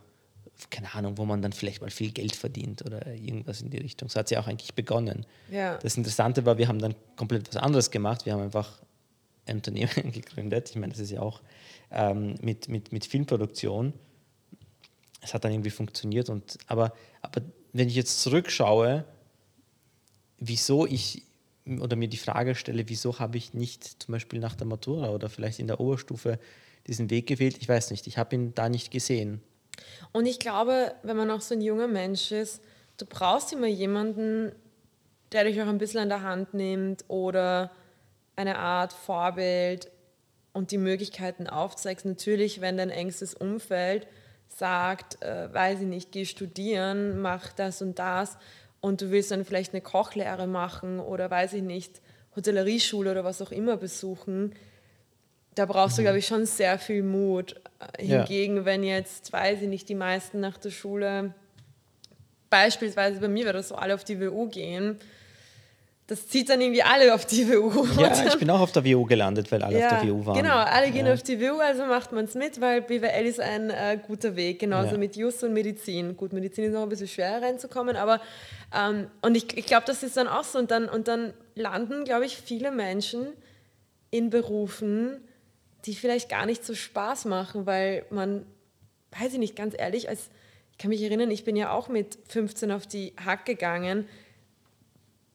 keine Ahnung, wo man dann vielleicht mal viel Geld verdient oder irgendwas in die Richtung. So hat es ja auch eigentlich begonnen. Ja. Das Interessante war, wir haben dann komplett was anderes gemacht. Wir haben einfach ein Unternehmen gegründet. Ich meine, das ist ja auch ähm, mit, mit, mit Filmproduktion. Es hat dann irgendwie funktioniert. Und, aber, aber wenn ich jetzt zurückschaue, wieso ich oder mir die Frage stelle, wieso habe ich nicht zum Beispiel nach der Matura oder vielleicht in der Oberstufe diesen Weg gewählt, ich weiß nicht, ich habe ihn da nicht gesehen. Und ich glaube, wenn man auch so ein junger Mensch ist, du brauchst immer jemanden, der dich auch ein bisschen an der Hand nimmt oder eine Art Vorbild und die Möglichkeiten aufzeigst. Natürlich, wenn dein engstes Umfeld sagt, äh, weiß ich nicht, geh studieren, mach das und das und du willst dann vielleicht eine Kochlehre machen oder weiß ich nicht, Hotellerieschule oder was auch immer besuchen, da brauchst du, mhm. glaube ich, schon sehr viel Mut. Hingegen, ja. wenn jetzt, weiß ich nicht, die meisten nach der Schule, beispielsweise bei mir, wäre das so alle auf die WU gehen, das zieht dann irgendwie alle auf die WU. Ja, ich bin auch auf der WU gelandet, weil alle ja, auf der WU waren. Genau, alle gehen ja. auf die WU, also macht man es mit, weil BWL ist ein äh, guter Weg, genauso ja. mit Just und Medizin. Gut, Medizin ist noch ein bisschen schwer reinzukommen, aber ähm, und ich, ich glaube, das ist dann auch so. Und dann, und dann landen, glaube ich, viele Menschen in Berufen, die vielleicht gar nicht so Spaß machen, weil man, weiß ich nicht, ganz ehrlich, als ich kann mich erinnern, ich bin ja auch mit 15 auf die Hack gegangen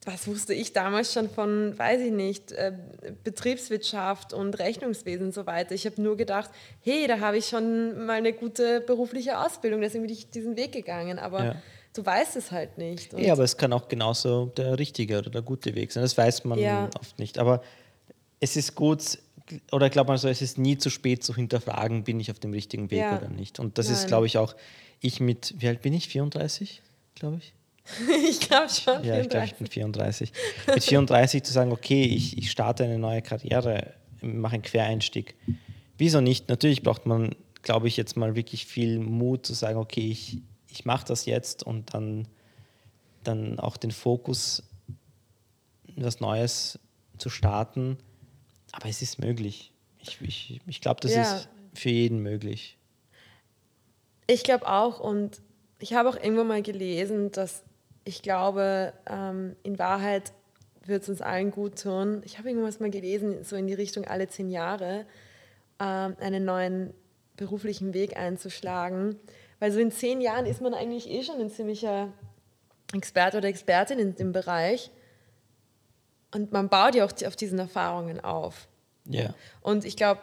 was wusste ich damals schon von, weiß ich nicht, äh, Betriebswirtschaft und Rechnungswesen und so weiter. Ich habe nur gedacht, hey, da habe ich schon mal eine gute berufliche Ausbildung, deswegen bin ich diesen Weg gegangen. Aber ja. du weißt es halt nicht. Und ja, aber es kann auch genauso der richtige oder der gute Weg sein. Das weiß man ja. oft nicht. Aber es ist gut, oder ich glaube mal so, es ist nie zu spät zu hinterfragen, bin ich auf dem richtigen Weg ja. oder nicht. Und das Nein. ist, glaube ich, auch ich mit, wie alt bin ich? 34, glaube ich. ich glaube schon. Ja, ich glaube, ich bin 34. Mit 34 zu sagen, okay, ich, ich starte eine neue Karriere, mache einen Quereinstieg. Wieso nicht? Natürlich braucht man, glaube ich, jetzt mal wirklich viel Mut zu sagen, okay, ich, ich mache das jetzt und dann, dann auch den Fokus, was Neues zu starten. Aber es ist möglich. Ich, ich, ich glaube, das ja. ist für jeden möglich. Ich glaube auch und ich habe auch irgendwann mal gelesen, dass ich glaube, ähm, in Wahrheit wird es uns allen gut tun. Ich habe irgendwas mal gelesen, so in die Richtung alle zehn Jahre, ähm, einen neuen beruflichen Weg einzuschlagen. Weil so in zehn Jahren ist man eigentlich eh schon ein ziemlicher Experte oder Expertin in dem Bereich. Und man baut ja auch auf diesen Erfahrungen auf. Ja. Yeah. Und ich glaube,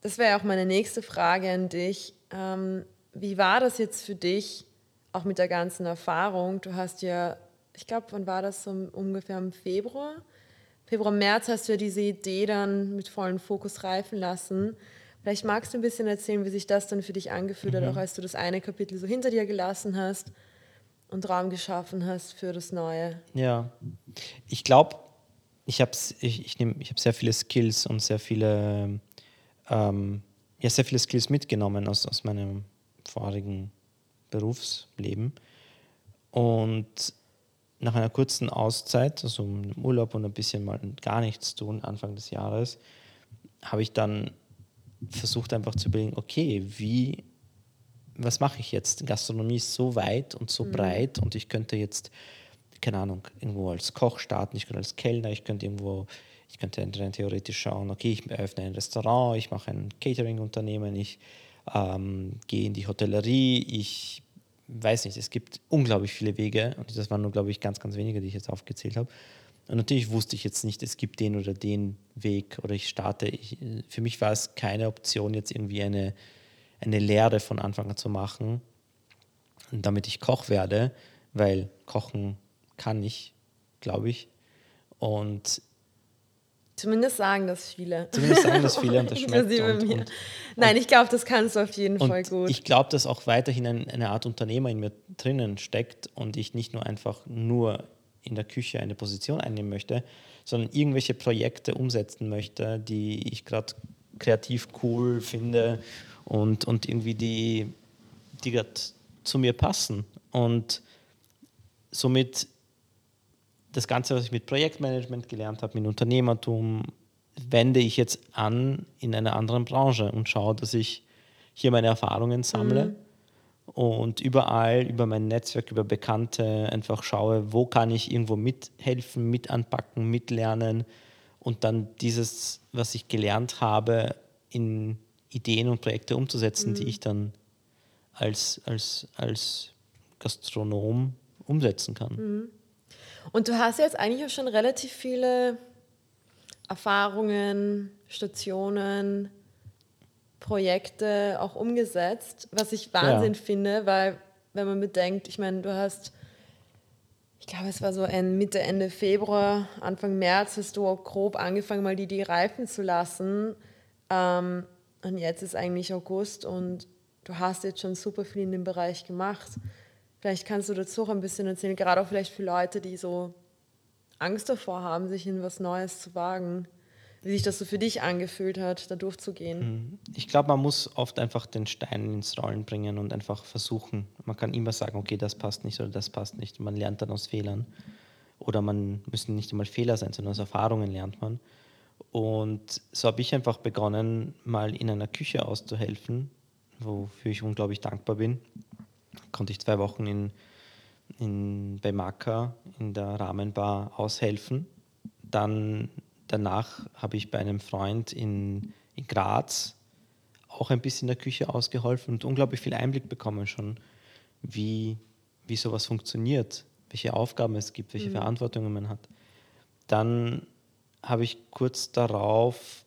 das wäre auch meine nächste Frage an dich. Ähm, wie war das jetzt für dich, auch mit der ganzen Erfahrung. Du hast ja, ich glaube, wann war das so ungefähr im Februar? Februar, März hast du ja diese Idee dann mit vollem Fokus reifen lassen. Vielleicht magst du ein bisschen erzählen, wie sich das dann für dich angefühlt mhm. hat, auch als du das eine Kapitel so hinter dir gelassen hast und Raum geschaffen hast für das Neue. Ja, ich glaube, ich habe ich, ich, ich hab sehr viele Skills und sehr viele, ähm, ja, sehr viele Skills mitgenommen aus, aus meinem vorigen Berufsleben. Und nach einer kurzen Auszeit, also im Urlaub und ein bisschen mal gar nichts tun, Anfang des Jahres, habe ich dann versucht einfach zu überlegen, okay, wie, was mache ich jetzt? Gastronomie ist so weit und so mhm. breit und ich könnte jetzt, keine Ahnung, irgendwo als Koch starten, ich könnte als Kellner, ich könnte irgendwo, ich könnte rein theoretisch schauen, okay, ich eröffne ein Restaurant, ich mache ein Catering-Unternehmen, ich ähm, gehe in die Hotellerie, ich weiß nicht, es gibt unglaublich viele Wege und das waren nur, glaube ich, ganz, ganz wenige, die ich jetzt aufgezählt habe. Und natürlich wusste ich jetzt nicht, es gibt den oder den Weg oder ich starte. Ich, für mich war es keine Option, jetzt irgendwie eine, eine Lehre von Anfang an zu machen, damit ich Koch werde, weil Kochen kann ich, glaube ich. Und Zumindest sagen das viele. Zumindest sagen das viele und das schmeckt. Und, mir. Und, Nein, ich glaube, das kannst du auf jeden Fall gut. Ich glaube, dass auch weiterhin ein, eine Art Unternehmer in mir drinnen steckt und ich nicht nur einfach nur in der Küche eine Position einnehmen möchte, sondern irgendwelche Projekte umsetzen möchte, die ich gerade kreativ cool finde und, und irgendwie die, die gerade zu mir passen. Und somit das Ganze, was ich mit Projektmanagement gelernt habe, mit Unternehmertum, wende ich jetzt an in einer anderen Branche und schaue, dass ich hier meine Erfahrungen sammle mhm. und überall über mein Netzwerk, über Bekannte einfach schaue, wo kann ich irgendwo mithelfen, mit anpacken, mitlernen und dann dieses, was ich gelernt habe, in Ideen und Projekte umzusetzen, mhm. die ich dann als, als, als Gastronom umsetzen kann. Mhm. Und du hast jetzt eigentlich auch schon relativ viele Erfahrungen, Stationen, Projekte auch umgesetzt, was ich Wahnsinn ja. finde, weil wenn man bedenkt, ich meine, du hast, ich glaube, es war so Mitte, Ende Februar, Anfang März, hast du auch grob angefangen, mal die, die reifen zu lassen. Ähm, und jetzt ist eigentlich August und du hast jetzt schon super viel in dem Bereich gemacht. Vielleicht kannst du dazu auch ein bisschen erzählen, gerade auch vielleicht für Leute, die so Angst davor haben, sich in was Neues zu wagen wie sich das so für dich angefühlt hat, da durchzugehen. Mhm. Ich glaube, man muss oft einfach den Stein ins Rollen bringen und einfach versuchen. Man kann immer sagen, okay, das passt nicht oder das passt nicht. Man lernt dann aus Fehlern. Oder man müssen nicht einmal Fehler sein, sondern aus Erfahrungen lernt man. Und so habe ich einfach begonnen, mal in einer Küche auszuhelfen, wofür ich unglaublich dankbar bin. Konnte ich zwei Wochen in, in, bei Maka in der Rahmenbar aushelfen. Dann danach habe ich bei einem Freund in, in Graz auch ein bisschen in der Küche ausgeholfen und unglaublich viel Einblick bekommen schon, wie, wie sowas funktioniert, welche Aufgaben es gibt, welche mhm. Verantwortungen man hat. Dann habe ich kurz darauf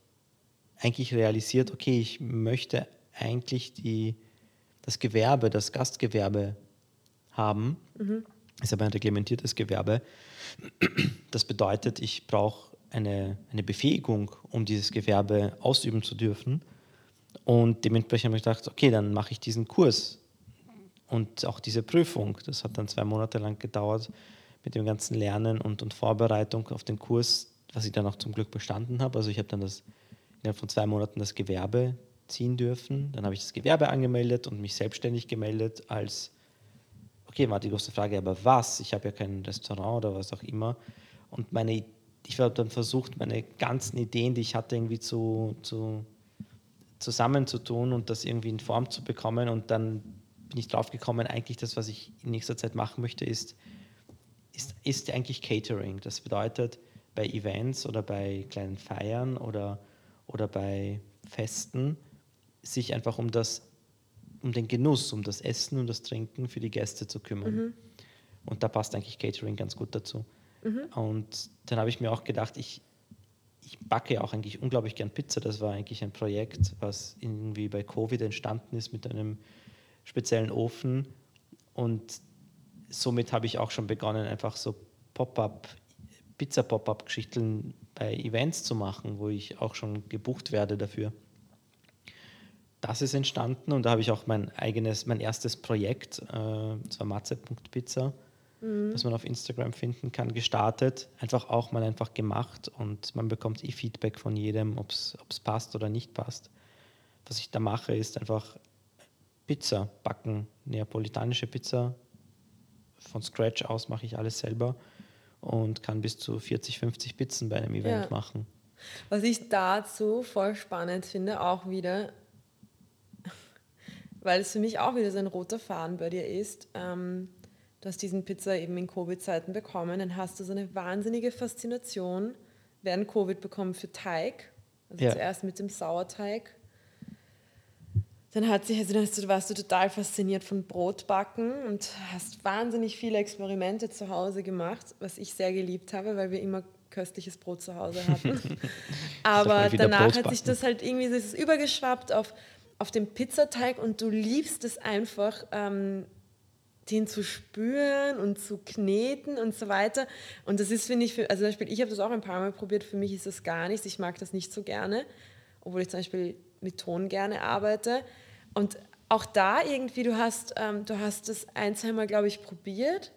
eigentlich realisiert, okay, ich möchte eigentlich die, das Gewerbe, das Gastgewerbe haben. Mhm. Ist aber ein reglementiertes Gewerbe. Das bedeutet, ich brauche eine, eine Befähigung, um dieses Gewerbe ausüben zu dürfen. Und dementsprechend habe ich gedacht, okay, dann mache ich diesen Kurs und auch diese Prüfung. Das hat dann zwei Monate lang gedauert mit dem ganzen Lernen und, und Vorbereitung auf den Kurs, was ich dann auch zum Glück bestanden habe. Also ich habe dann das innerhalb von zwei Monaten das Gewerbe ziehen dürfen. Dann habe ich das Gewerbe angemeldet und mich selbstständig gemeldet als, okay, war die große Frage, aber was? Ich habe ja kein Restaurant oder was auch immer. Und meine ich habe dann versucht, meine ganzen Ideen, die ich hatte, irgendwie zu, zu, zusammenzutun und das irgendwie in Form zu bekommen. Und dann bin ich drauf gekommen, eigentlich das, was ich in nächster Zeit machen möchte, ist, ist, ist eigentlich Catering. Das bedeutet, bei Events oder bei kleinen Feiern oder, oder bei Festen sich einfach um das um den Genuss, um das Essen und das Trinken für die Gäste zu kümmern. Mhm. Und da passt eigentlich Catering ganz gut dazu. Mhm. Und dann habe ich mir auch gedacht, ich, ich backe auch eigentlich unglaublich gern Pizza. Das war eigentlich ein Projekt, was irgendwie bei Covid entstanden ist mit einem speziellen Ofen. Und somit habe ich auch schon begonnen, einfach so Pop-up, Pizza-Pop-up-Geschichten bei Events zu machen, wo ich auch schon gebucht werde dafür. Das ist entstanden und da habe ich auch mein eigenes, mein erstes Projekt, äh, das war matze.pizza mhm. das man auf Instagram finden kann, gestartet. Einfach auch mal einfach gemacht und man bekommt eh Feedback von jedem, ob es passt oder nicht passt. Was ich da mache, ist einfach Pizza backen, neapolitanische Pizza. Von Scratch aus mache ich alles selber und kann bis zu 40, 50 Pizzen bei einem Event ja. machen. Was ich dazu voll spannend finde, auch wieder, weil es für mich auch wieder so ein roter Faden bei dir ist. Ähm, du hast diesen Pizza eben in Covid-Zeiten bekommen, dann hast du so eine wahnsinnige Faszination während Covid bekommen für Teig. Also ja. zuerst mit dem Sauerteig. Dann hat sich, also dann du, warst du total fasziniert von Brotbacken und hast wahnsinnig viele Experimente zu Hause gemacht, was ich sehr geliebt habe, weil wir immer köstliches Brot zu Hause hatten. Aber danach hat sich das halt irgendwie, das ist übergeschwappt auf, auf den Pizzateig und du liebst es einfach, ähm, den zu spüren und zu kneten und so weiter. Und das ist, finde ich, für, also zum Beispiel, ich habe das auch ein paar Mal probiert, für mich ist das gar nichts, ich mag das nicht so gerne, obwohl ich zum Beispiel mit Ton gerne arbeite. Und auch da irgendwie, du hast, ähm, du hast das ein, zweimal, glaube ich, probiert,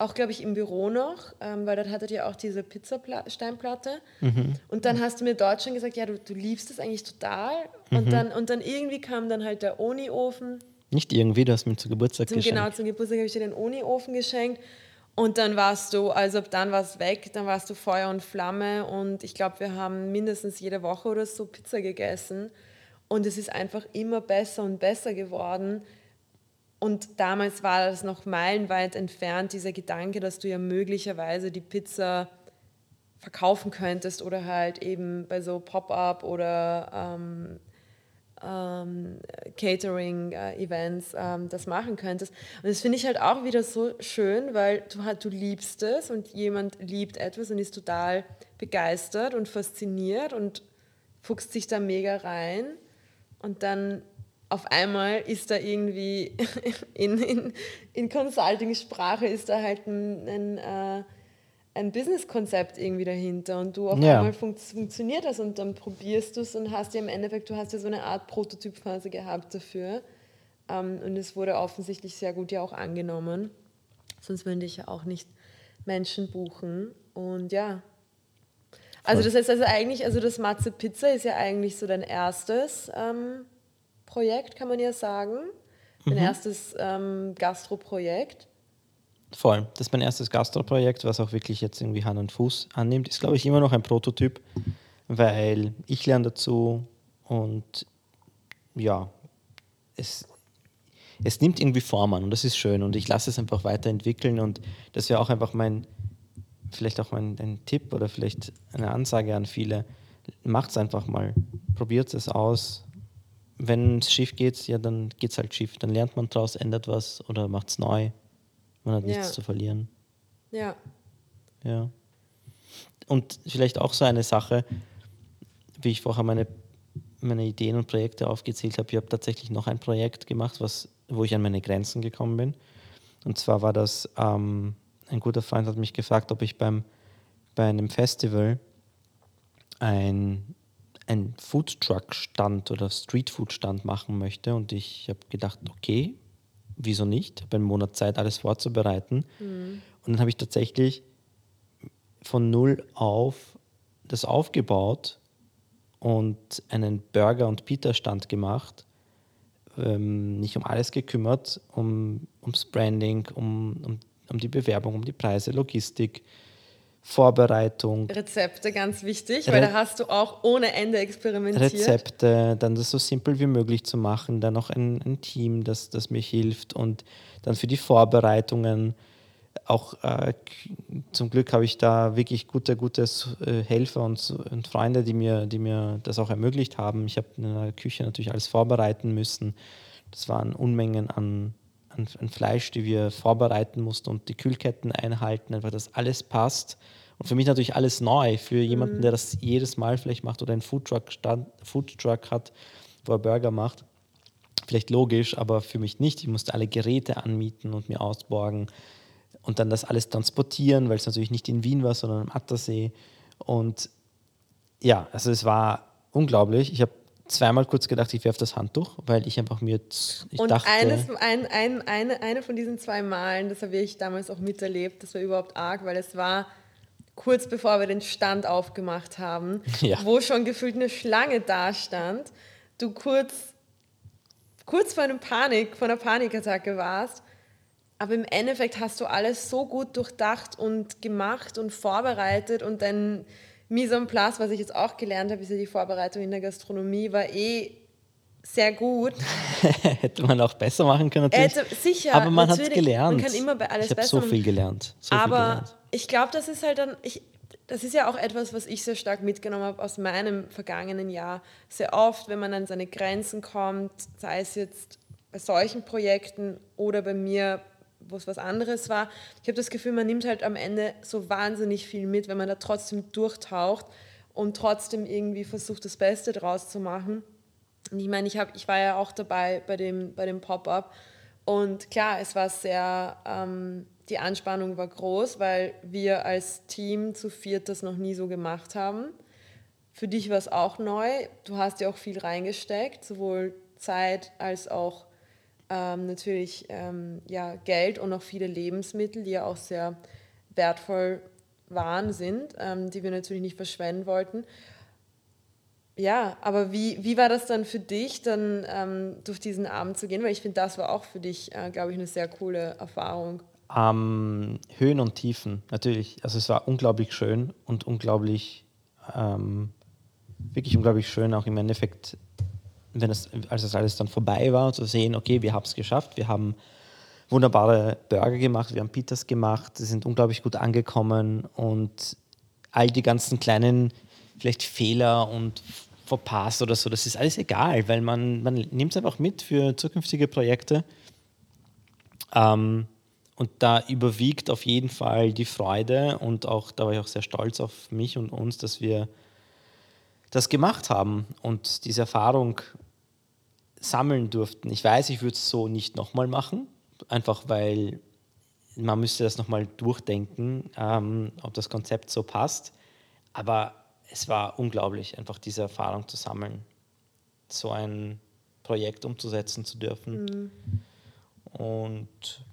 auch, glaube ich, im Büro noch, ähm, weil dort hattet ihr auch diese Pizzasteinplatte. Mhm. Und dann hast du mir dort schon gesagt, ja, du, du liebst das eigentlich total. Mhm. Und, dann, und dann irgendwie kam dann halt der Oni-Ofen nicht irgendwie, du hast mir zu Geburtstag zum, geschenkt. Genau, zum Geburtstag habe ich dir den Uni-Ofen geschenkt. Und dann warst du, also dann war es weg, dann warst du Feuer und Flamme. Und ich glaube, wir haben mindestens jede Woche oder so Pizza gegessen. Und es ist einfach immer besser und besser geworden. Und damals war das noch meilenweit entfernt, dieser Gedanke, dass du ja möglicherweise die Pizza verkaufen könntest oder halt eben bei so Pop-up oder ähm, ähm, Catering-Events äh, ähm, das machen könntest. Und das finde ich halt auch wieder so schön, weil du halt, du liebst es und jemand liebt etwas und ist total begeistert und fasziniert und fuchst sich da mega rein und dann auf einmal ist da irgendwie in, in, in Consulting-Sprache ist da halt ein, ein äh, ein Business-Konzept irgendwie dahinter und du auf ja. einmal fun funktioniert das und dann probierst du es und hast ja im Endeffekt, du hast ja so eine Art Prototypphase gehabt dafür ähm, und es wurde offensichtlich sehr gut ja auch angenommen. Sonst würde ich ja auch nicht Menschen buchen und ja. Also das heißt also eigentlich, also das Matze Pizza ist ja eigentlich so dein erstes ähm, Projekt, kann man ja sagen. Dein mhm. erstes ähm, Gastro-Projekt. Voll. Das ist mein erstes Gastroprojekt, was auch wirklich jetzt irgendwie Hand und Fuß annimmt. Ist, glaube ich, immer noch ein Prototyp, weil ich lerne dazu und ja, es, es nimmt irgendwie Form an und das ist schön und ich lasse es einfach weiterentwickeln und das wäre auch einfach mein, vielleicht auch mein ein Tipp oder vielleicht eine Ansage an viele. Macht es einfach mal, probiert es aus. Wenn es schief geht, ja, dann geht es halt schief. Dann lernt man daraus, ändert was oder macht es neu man hat nichts ja. zu verlieren. Ja. Ja. Und vielleicht auch so eine Sache, wie ich vorher meine, meine Ideen und Projekte aufgezählt habe. Ich habe tatsächlich noch ein Projekt gemacht, was, wo ich an meine Grenzen gekommen bin. Und zwar war das, ähm, ein guter Freund hat mich gefragt, ob ich beim, bei einem Festival ein, ein Foodtruck-Stand oder Streetfood-Stand machen möchte. Und ich habe gedacht, okay, wieso nicht? Ich habe einen Monat Zeit, alles vorzubereiten. Mhm. Und dann habe ich tatsächlich von null auf das aufgebaut und einen Burger- und Pita-Stand gemacht. Ähm, nicht um alles gekümmert, um, ums Branding, um, um, um die Bewerbung, um die Preise, Logistik, Vorbereitung. Rezepte, ganz wichtig, Re weil da hast du auch ohne Ende experimentiert. Rezepte, dann das so simpel wie möglich zu machen, dann noch ein, ein Team, das, das mir hilft und dann für die Vorbereitungen auch äh, zum Glück habe ich da wirklich gute, gute äh, Helfer und, und, Freunde, die mir, die mir das auch ermöglicht haben. Ich habe in der Küche natürlich alles vorbereiten müssen. Das waren Unmengen an, an, an, Fleisch, die wir vorbereiten mussten und die Kühlketten einhalten, einfach, dass alles passt. Und für mich natürlich alles neu. Für jemanden, mhm. der das jedes Mal vielleicht macht oder einen Foodtruck, Stand, Foodtruck hat, wo er Burger macht. Vielleicht logisch, aber für mich nicht. Ich musste alle Geräte anmieten und mir ausborgen und dann das alles transportieren, weil es natürlich nicht in Wien war, sondern am Attersee. Und ja, also es war unglaublich. Ich habe zweimal kurz gedacht, ich werfe das Handtuch, weil ich einfach mir ich Und dachte, eines, ein, ein, eine, eine von diesen zwei Malen, das habe ich damals auch miterlebt, das war überhaupt arg, weil es war kurz bevor wir den Stand aufgemacht haben, ja. wo schon gefühlt eine Schlange da stand, du kurz, kurz vor, einem Panik, vor einer Panikattacke warst, aber im Endeffekt hast du alles so gut durchdacht und gemacht und vorbereitet und dein Mise en place, was ich jetzt auch gelernt habe, ist ja die Vorbereitung in der Gastronomie, war eh sehr gut. Hätte man auch besser machen können, natürlich. Hätte, sicher. Aber man hat es gelernt. Man kann immer bei alles ich besser so viel gelernt. So aber viel gelernt. ich glaube, das ist halt dann, ich, das ist ja auch etwas, was ich sehr stark mitgenommen habe aus meinem vergangenen Jahr. Sehr oft, wenn man an seine Grenzen kommt, sei es jetzt bei solchen Projekten oder bei mir wo es was anderes war. Ich habe das Gefühl, man nimmt halt am Ende so wahnsinnig viel mit, wenn man da trotzdem durchtaucht und trotzdem irgendwie versucht, das Beste draus zu machen. Und ich meine, ich, ich war ja auch dabei bei dem, bei dem Pop-up und klar, es war sehr, ähm, die Anspannung war groß, weil wir als Team zu viert das noch nie so gemacht haben. Für dich war es auch neu. Du hast ja auch viel reingesteckt, sowohl Zeit als auch ähm, natürlich ähm, ja, Geld und auch viele Lebensmittel, die ja auch sehr wertvoll waren, sind, ähm, die wir natürlich nicht verschwenden wollten. Ja, aber wie, wie war das dann für dich, dann ähm, durch diesen Abend zu gehen? Weil ich finde, das war auch für dich, äh, glaube ich, eine sehr coole Erfahrung. Höhen und Tiefen, natürlich. Also es war unglaublich schön und unglaublich, ähm, wirklich unglaublich schön, auch im Endeffekt wenn es, als das alles dann vorbei war, zu sehen, okay, wir haben es geschafft, wir haben wunderbare Burger gemacht, wir haben Pitas gemacht, sie sind unglaublich gut angekommen und all die ganzen kleinen vielleicht Fehler und verpasst oder so, das ist alles egal, weil man, man nimmt es einfach mit für zukünftige Projekte. Ähm, und da überwiegt auf jeden Fall die Freude und auch, da war ich auch sehr stolz auf mich und uns, dass wir das gemacht haben und diese Erfahrung sammeln durften. Ich weiß, ich würde es so nicht nochmal machen, einfach weil man müsste das nochmal durchdenken, ähm, ob das Konzept so passt. Aber es war unglaublich, einfach diese Erfahrung zu sammeln, so ein Projekt umzusetzen zu dürfen. Mhm. Und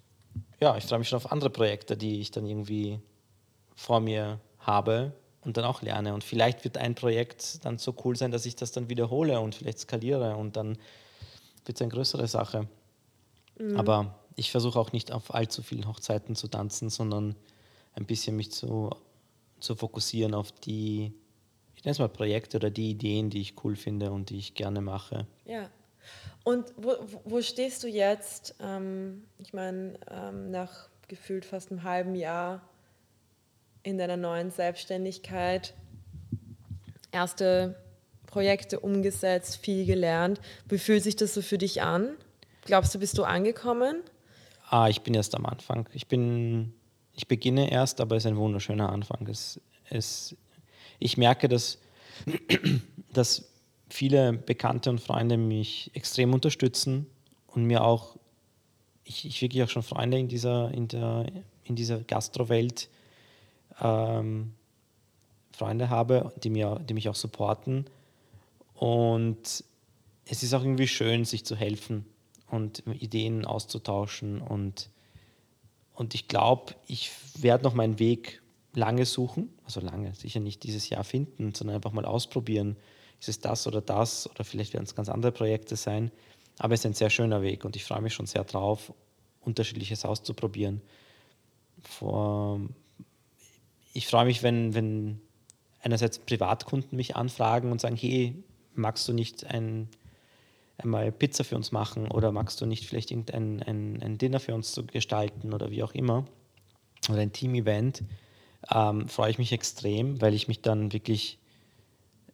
ja, ich freue mich schon auf andere Projekte, die ich dann irgendwie vor mir habe und dann auch lerne. Und vielleicht wird ein Projekt dann so cool sein, dass ich das dann wiederhole und vielleicht skaliere und dann wird es eine größere Sache. Mhm. Aber ich versuche auch nicht auf allzu vielen Hochzeiten zu tanzen, sondern ein bisschen mich zu, zu fokussieren auf die, ich nenne es mal Projekte oder die Ideen, die ich cool finde und die ich gerne mache. Ja. Und wo, wo stehst du jetzt? Ähm, ich meine, ähm, nach gefühlt fast einem halben Jahr in deiner neuen Selbstständigkeit erste Projekte umgesetzt, viel gelernt. Wie fühlt sich das so für dich an? Glaubst du, bist du angekommen? Ah, ich bin erst am Anfang. Ich bin, ich beginne erst, aber es ist ein wunderschöner Anfang. Es, es, ich merke, dass, dass viele Bekannte und Freunde mich extrem unterstützen und mir auch, ich, ich wirklich auch schon Freunde in dieser, in der, in dieser Gastrowelt ähm, Freunde habe, die, mir, die mich auch supporten. Und es ist auch irgendwie schön, sich zu helfen und Ideen auszutauschen. Und, und ich glaube, ich werde noch meinen Weg lange suchen, also lange, sicher nicht dieses Jahr finden, sondern einfach mal ausprobieren. Ist es das oder das? Oder vielleicht werden es ganz andere Projekte sein. Aber es ist ein sehr schöner Weg und ich freue mich schon sehr drauf, unterschiedliches auszuprobieren. Vor, ich freue mich, wenn, wenn einerseits Privatkunden mich anfragen und sagen, hey, magst du nicht ein, einmal Pizza für uns machen oder magst du nicht vielleicht irgendein ein, ein Dinner für uns zu gestalten oder wie auch immer oder ein Team-Event, ähm, freue ich mich extrem, weil ich mich dann wirklich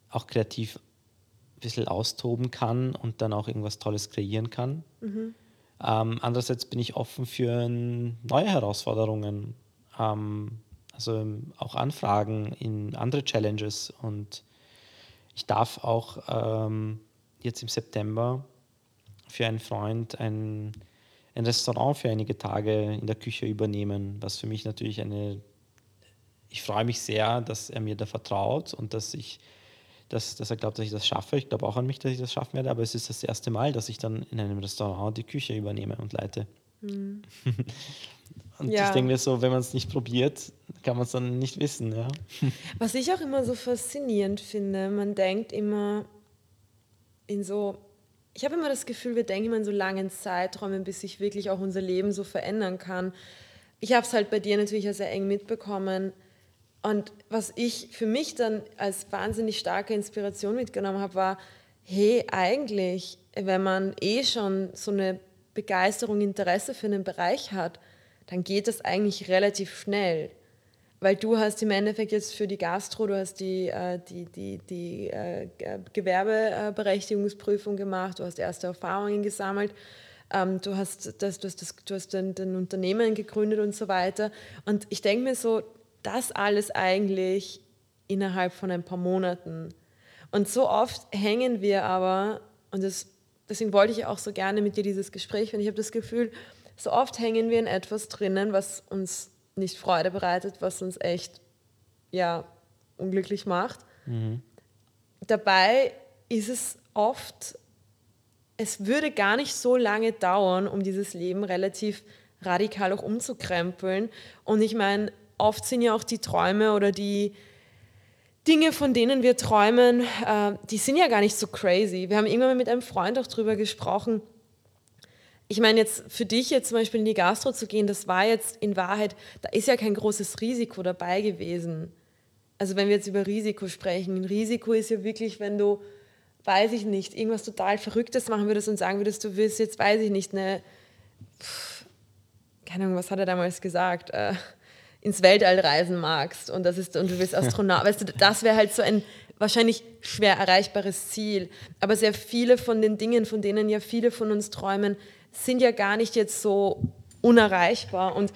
auch kreativ ein bisschen austoben kann und dann auch irgendwas Tolles kreieren kann. Mhm. Ähm, andererseits bin ich offen für neue Herausforderungen. Ähm, also auch Anfragen in andere Challenges und ich darf auch ähm, jetzt im September für einen Freund ein, ein Restaurant für einige Tage in der Küche übernehmen, was für mich natürlich eine, ich freue mich sehr, dass er mir da vertraut und dass ich dass, dass er glaubt, dass ich das schaffe. Ich glaube auch an mich, dass ich das schaffen werde, aber es ist das erste Mal, dass ich dann in einem Restaurant die Küche übernehme und leite. Mhm. Und ja. ich denke mir so, wenn man es nicht probiert, kann man es dann nicht wissen. Ja. Was ich auch immer so faszinierend finde, man denkt immer in so, ich habe immer das Gefühl, wir denken immer in so langen Zeiträumen, bis sich wirklich auch unser Leben so verändern kann. Ich habe es halt bei dir natürlich sehr eng mitbekommen. Und was ich für mich dann als wahnsinnig starke Inspiration mitgenommen habe, war, hey, eigentlich, wenn man eh schon so eine Begeisterung, Interesse für einen Bereich hat, dann geht das eigentlich relativ schnell. Weil du hast im Endeffekt jetzt für die Gastro, du hast die, äh, die, die, die äh, Gewerbeberechtigungsprüfung gemacht, du hast erste Erfahrungen gesammelt, ähm, du hast, das, du hast, das, du hast ein, ein Unternehmen gegründet und so weiter. Und ich denke mir so, das alles eigentlich innerhalb von ein paar Monaten. Und so oft hängen wir aber, und das, deswegen wollte ich auch so gerne mit dir dieses Gespräch, weil ich habe das Gefühl, so oft hängen wir in etwas drinnen, was uns nicht Freude bereitet, was uns echt ja, unglücklich macht. Mhm. Dabei ist es oft, es würde gar nicht so lange dauern, um dieses Leben relativ radikal auch umzukrempeln. Und ich meine, oft sind ja auch die Träume oder die Dinge, von denen wir träumen, äh, die sind ja gar nicht so crazy. Wir haben irgendwann mit einem Freund auch drüber gesprochen, ich meine, jetzt für dich jetzt zum Beispiel in die Gastro zu gehen, das war jetzt in Wahrheit, da ist ja kein großes Risiko dabei gewesen. Also wenn wir jetzt über Risiko sprechen, ein Risiko ist ja wirklich, wenn du, weiß ich nicht, irgendwas total Verrücktes machen würdest und sagen würdest, du willst jetzt, weiß ich nicht, eine, keine Ahnung, was hat er damals gesagt, äh, ins Weltall reisen magst und das ist und du bist Astronaut, weißt du, das wäre halt so ein wahrscheinlich schwer erreichbares Ziel. Aber sehr viele von den Dingen, von denen ja viele von uns träumen, sind ja gar nicht jetzt so unerreichbar. Und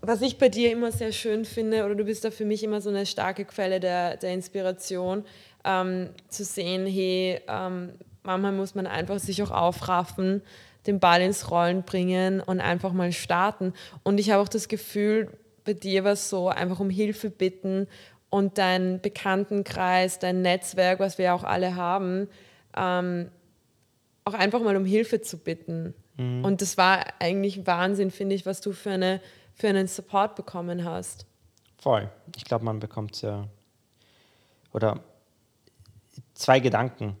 was ich bei dir immer sehr schön finde, oder du bist da für mich immer so eine starke Quelle der, der Inspiration, ähm, zu sehen, hey, ähm, manchmal muss man einfach sich auch aufraffen, den Ball ins Rollen bringen und einfach mal starten. Und ich habe auch das Gefühl, bei dir war es so, einfach um Hilfe bitten und dein Bekanntenkreis, dein Netzwerk, was wir auch alle haben, ähm, auch einfach mal um Hilfe zu bitten. Mhm. Und das war eigentlich Wahnsinn, finde ich, was du für, eine, für einen Support bekommen hast. Voll. Ich glaube, man bekommt ja, oder zwei Gedanken.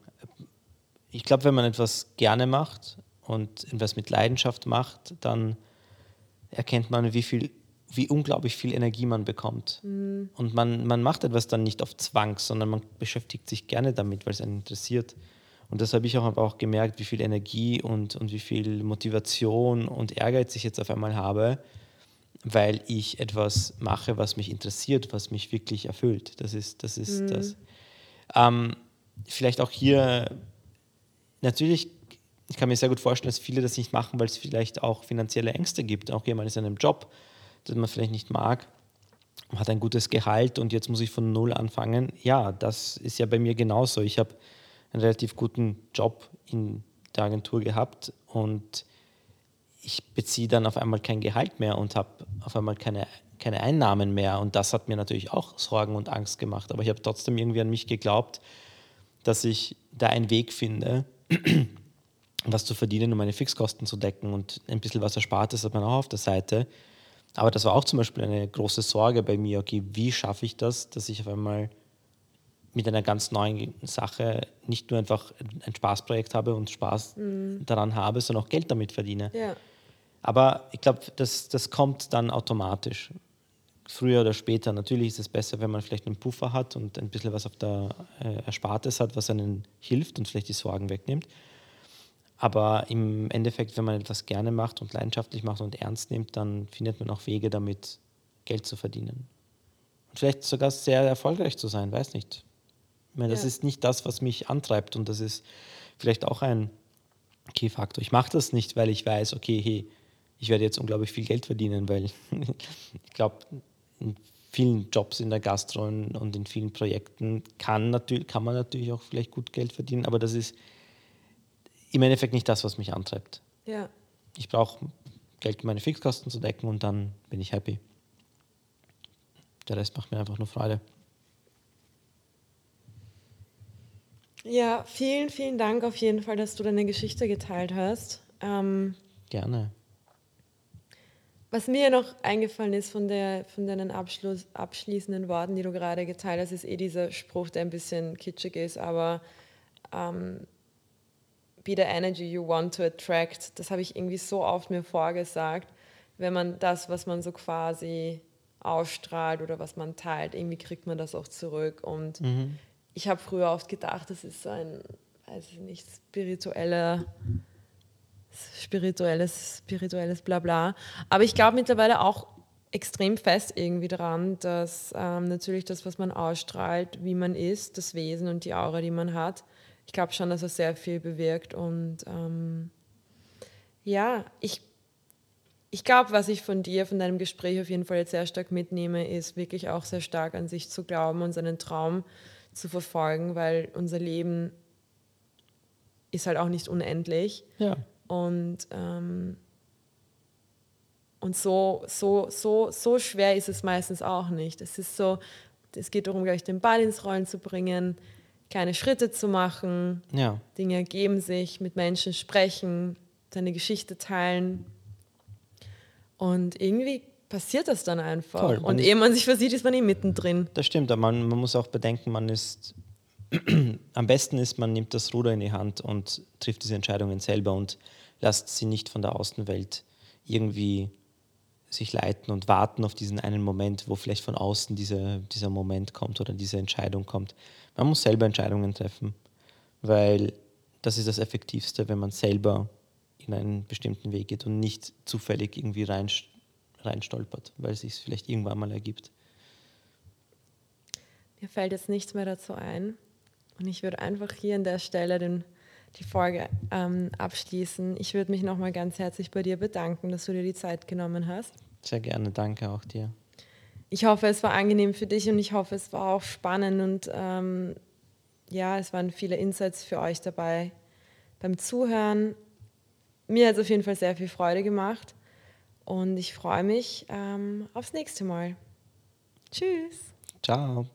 Ich glaube, wenn man etwas gerne macht und etwas mit Leidenschaft macht, dann erkennt man, wie viel wie unglaublich viel Energie man bekommt. Mhm. Und man, man macht etwas dann nicht auf Zwang, sondern man beschäftigt sich gerne damit, weil es einen interessiert. Und das habe ich auch, auch gemerkt, wie viel Energie und, und wie viel Motivation und Ehrgeiz ich jetzt auf einmal habe, weil ich etwas mache, was mich interessiert, was mich wirklich erfüllt. Das ist das. Ist mhm. das. Ähm, vielleicht auch hier, natürlich, ich kann mir sehr gut vorstellen, dass viele das nicht machen, weil es vielleicht auch finanzielle Ängste gibt. Auch jemand ist in einem Job, den man vielleicht nicht mag, hat ein gutes Gehalt und jetzt muss ich von Null anfangen. Ja, das ist ja bei mir genauso. Ich habe einen relativ guten Job in der Agentur gehabt und ich beziehe dann auf einmal kein Gehalt mehr und habe auf einmal keine, keine Einnahmen mehr. Und das hat mir natürlich auch Sorgen und Angst gemacht. Aber ich habe trotzdem irgendwie an mich geglaubt, dass ich da einen Weg finde, was zu verdienen, um meine Fixkosten zu decken und ein bisschen was Erspartes hat man auch auf der Seite. Aber das war auch zum Beispiel eine große Sorge bei mir, okay, wie schaffe ich das, dass ich auf einmal mit einer ganz neuen Sache nicht nur einfach ein Spaßprojekt habe und Spaß mhm. daran habe, sondern auch Geld damit verdiene. Ja. Aber ich glaube, das, das kommt dann automatisch. Früher oder später. Natürlich ist es besser, wenn man vielleicht einen Puffer hat und ein bisschen was auf der äh, Erspartes hat, was einen hilft und vielleicht die Sorgen wegnimmt. Aber im Endeffekt, wenn man etwas gerne macht und leidenschaftlich macht und ernst nimmt, dann findet man auch Wege, damit Geld zu verdienen. Und vielleicht sogar sehr erfolgreich zu sein, weiß nicht. Ich meine, das ja. ist nicht das, was mich antreibt und das ist vielleicht auch ein Key-Faktor. Ich mache das nicht, weil ich weiß, okay, hey, ich werde jetzt unglaublich viel Geld verdienen, weil ich glaube, in vielen Jobs in der Gastro und in vielen Projekten kann, natürlich, kann man natürlich auch vielleicht gut Geld verdienen, aber das ist im Endeffekt nicht das, was mich antreibt. Ja. Ich brauche Geld, um meine Fixkosten zu decken und dann bin ich happy. Der Rest macht mir einfach nur Freude. Ja, vielen, vielen Dank auf jeden Fall, dass du deine Geschichte geteilt hast. Ähm, Gerne. Was mir noch eingefallen ist von, der, von deinen Abschluss, abschließenden Worten, die du gerade geteilt hast, ist eh dieser Spruch, der ein bisschen kitschig ist, aber ähm, be the energy you want to attract. Das habe ich irgendwie so oft mir vorgesagt. Wenn man das, was man so quasi ausstrahlt oder was man teilt, irgendwie kriegt man das auch zurück. Und mhm. Ich habe früher oft gedacht, das ist so ein, weiß ich nicht, spiritueller spirituelles, spirituelles Blabla. Aber ich glaube mittlerweile auch extrem fest irgendwie dran, dass ähm, natürlich das, was man ausstrahlt, wie man ist, das Wesen und die Aura, die man hat, ich glaube schon, dass er sehr viel bewirkt. Und ähm, ja, ich, ich glaube, was ich von dir, von deinem Gespräch auf jeden Fall jetzt sehr stark mitnehme, ist wirklich auch sehr stark an sich zu glauben und seinen Traum zu verfolgen, weil unser Leben ist halt auch nicht unendlich. Ja. Und, ähm, und so, so, so, so schwer ist es meistens auch nicht. Es ist so, es geht darum, gleich den Ball ins Rollen zu bringen, kleine Schritte zu machen. Ja. Dinge ergeben sich, mit Menschen sprechen, seine Geschichte teilen. Und irgendwie passiert das dann einfach. Voll. Und ehe man sich versieht, ist man eben mittendrin. Das stimmt, aber man, man muss auch bedenken, man ist am besten ist, man nimmt das Ruder in die Hand und trifft diese Entscheidungen selber und lässt sie nicht von der Außenwelt irgendwie sich leiten und warten auf diesen einen Moment, wo vielleicht von außen diese, dieser Moment kommt oder diese Entscheidung kommt. Man muss selber Entscheidungen treffen, weil das ist das Effektivste, wenn man selber in einen bestimmten Weg geht und nicht zufällig irgendwie rein, reinstolpert, weil es sich vielleicht irgendwann mal ergibt. Mir fällt jetzt nichts mehr dazu ein. Und ich würde einfach hier an der Stelle den, die Folge ähm, abschließen. Ich würde mich nochmal ganz herzlich bei dir bedanken, dass du dir die Zeit genommen hast. Sehr gerne, danke auch dir. Ich hoffe, es war angenehm für dich und ich hoffe, es war auch spannend und ähm, ja, es waren viele Insights für euch dabei beim Zuhören. Mir hat es auf jeden Fall sehr viel Freude gemacht und ich freue mich ähm, aufs nächste Mal. Tschüss. Ciao.